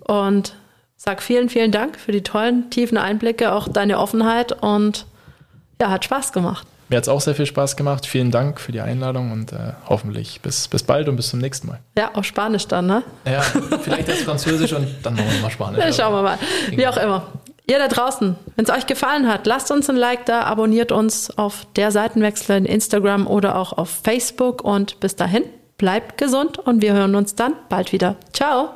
Und sag vielen, vielen Dank für die tollen, tiefen Einblicke, auch deine Offenheit und ja, hat Spaß gemacht. Mir hat es auch sehr viel Spaß gemacht. Vielen Dank für die Einladung und äh, hoffentlich bis, bis bald und bis zum nächsten Mal. Ja, auf Spanisch dann, ne? Ja, vielleicht erst Französisch und dann machen wir mal Spanisch. Ja, schauen wir mal. Wie auch immer. Ihr da draußen, wenn es euch gefallen hat, lasst uns ein Like da, abonniert uns auf der Seitenwechsel in Instagram oder auch auf Facebook und bis dahin, Bleibt gesund und wir hören uns dann bald wieder. Ciao.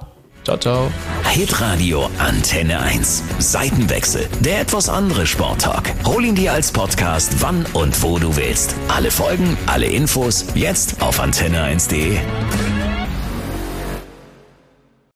Ciao, ciao. Hitradio Antenne 1. Seitenwechsel. Der etwas andere Sporttalk. Hol ihn dir als Podcast, wann und wo du willst. Alle Folgen, alle Infos, jetzt auf antenne1.de.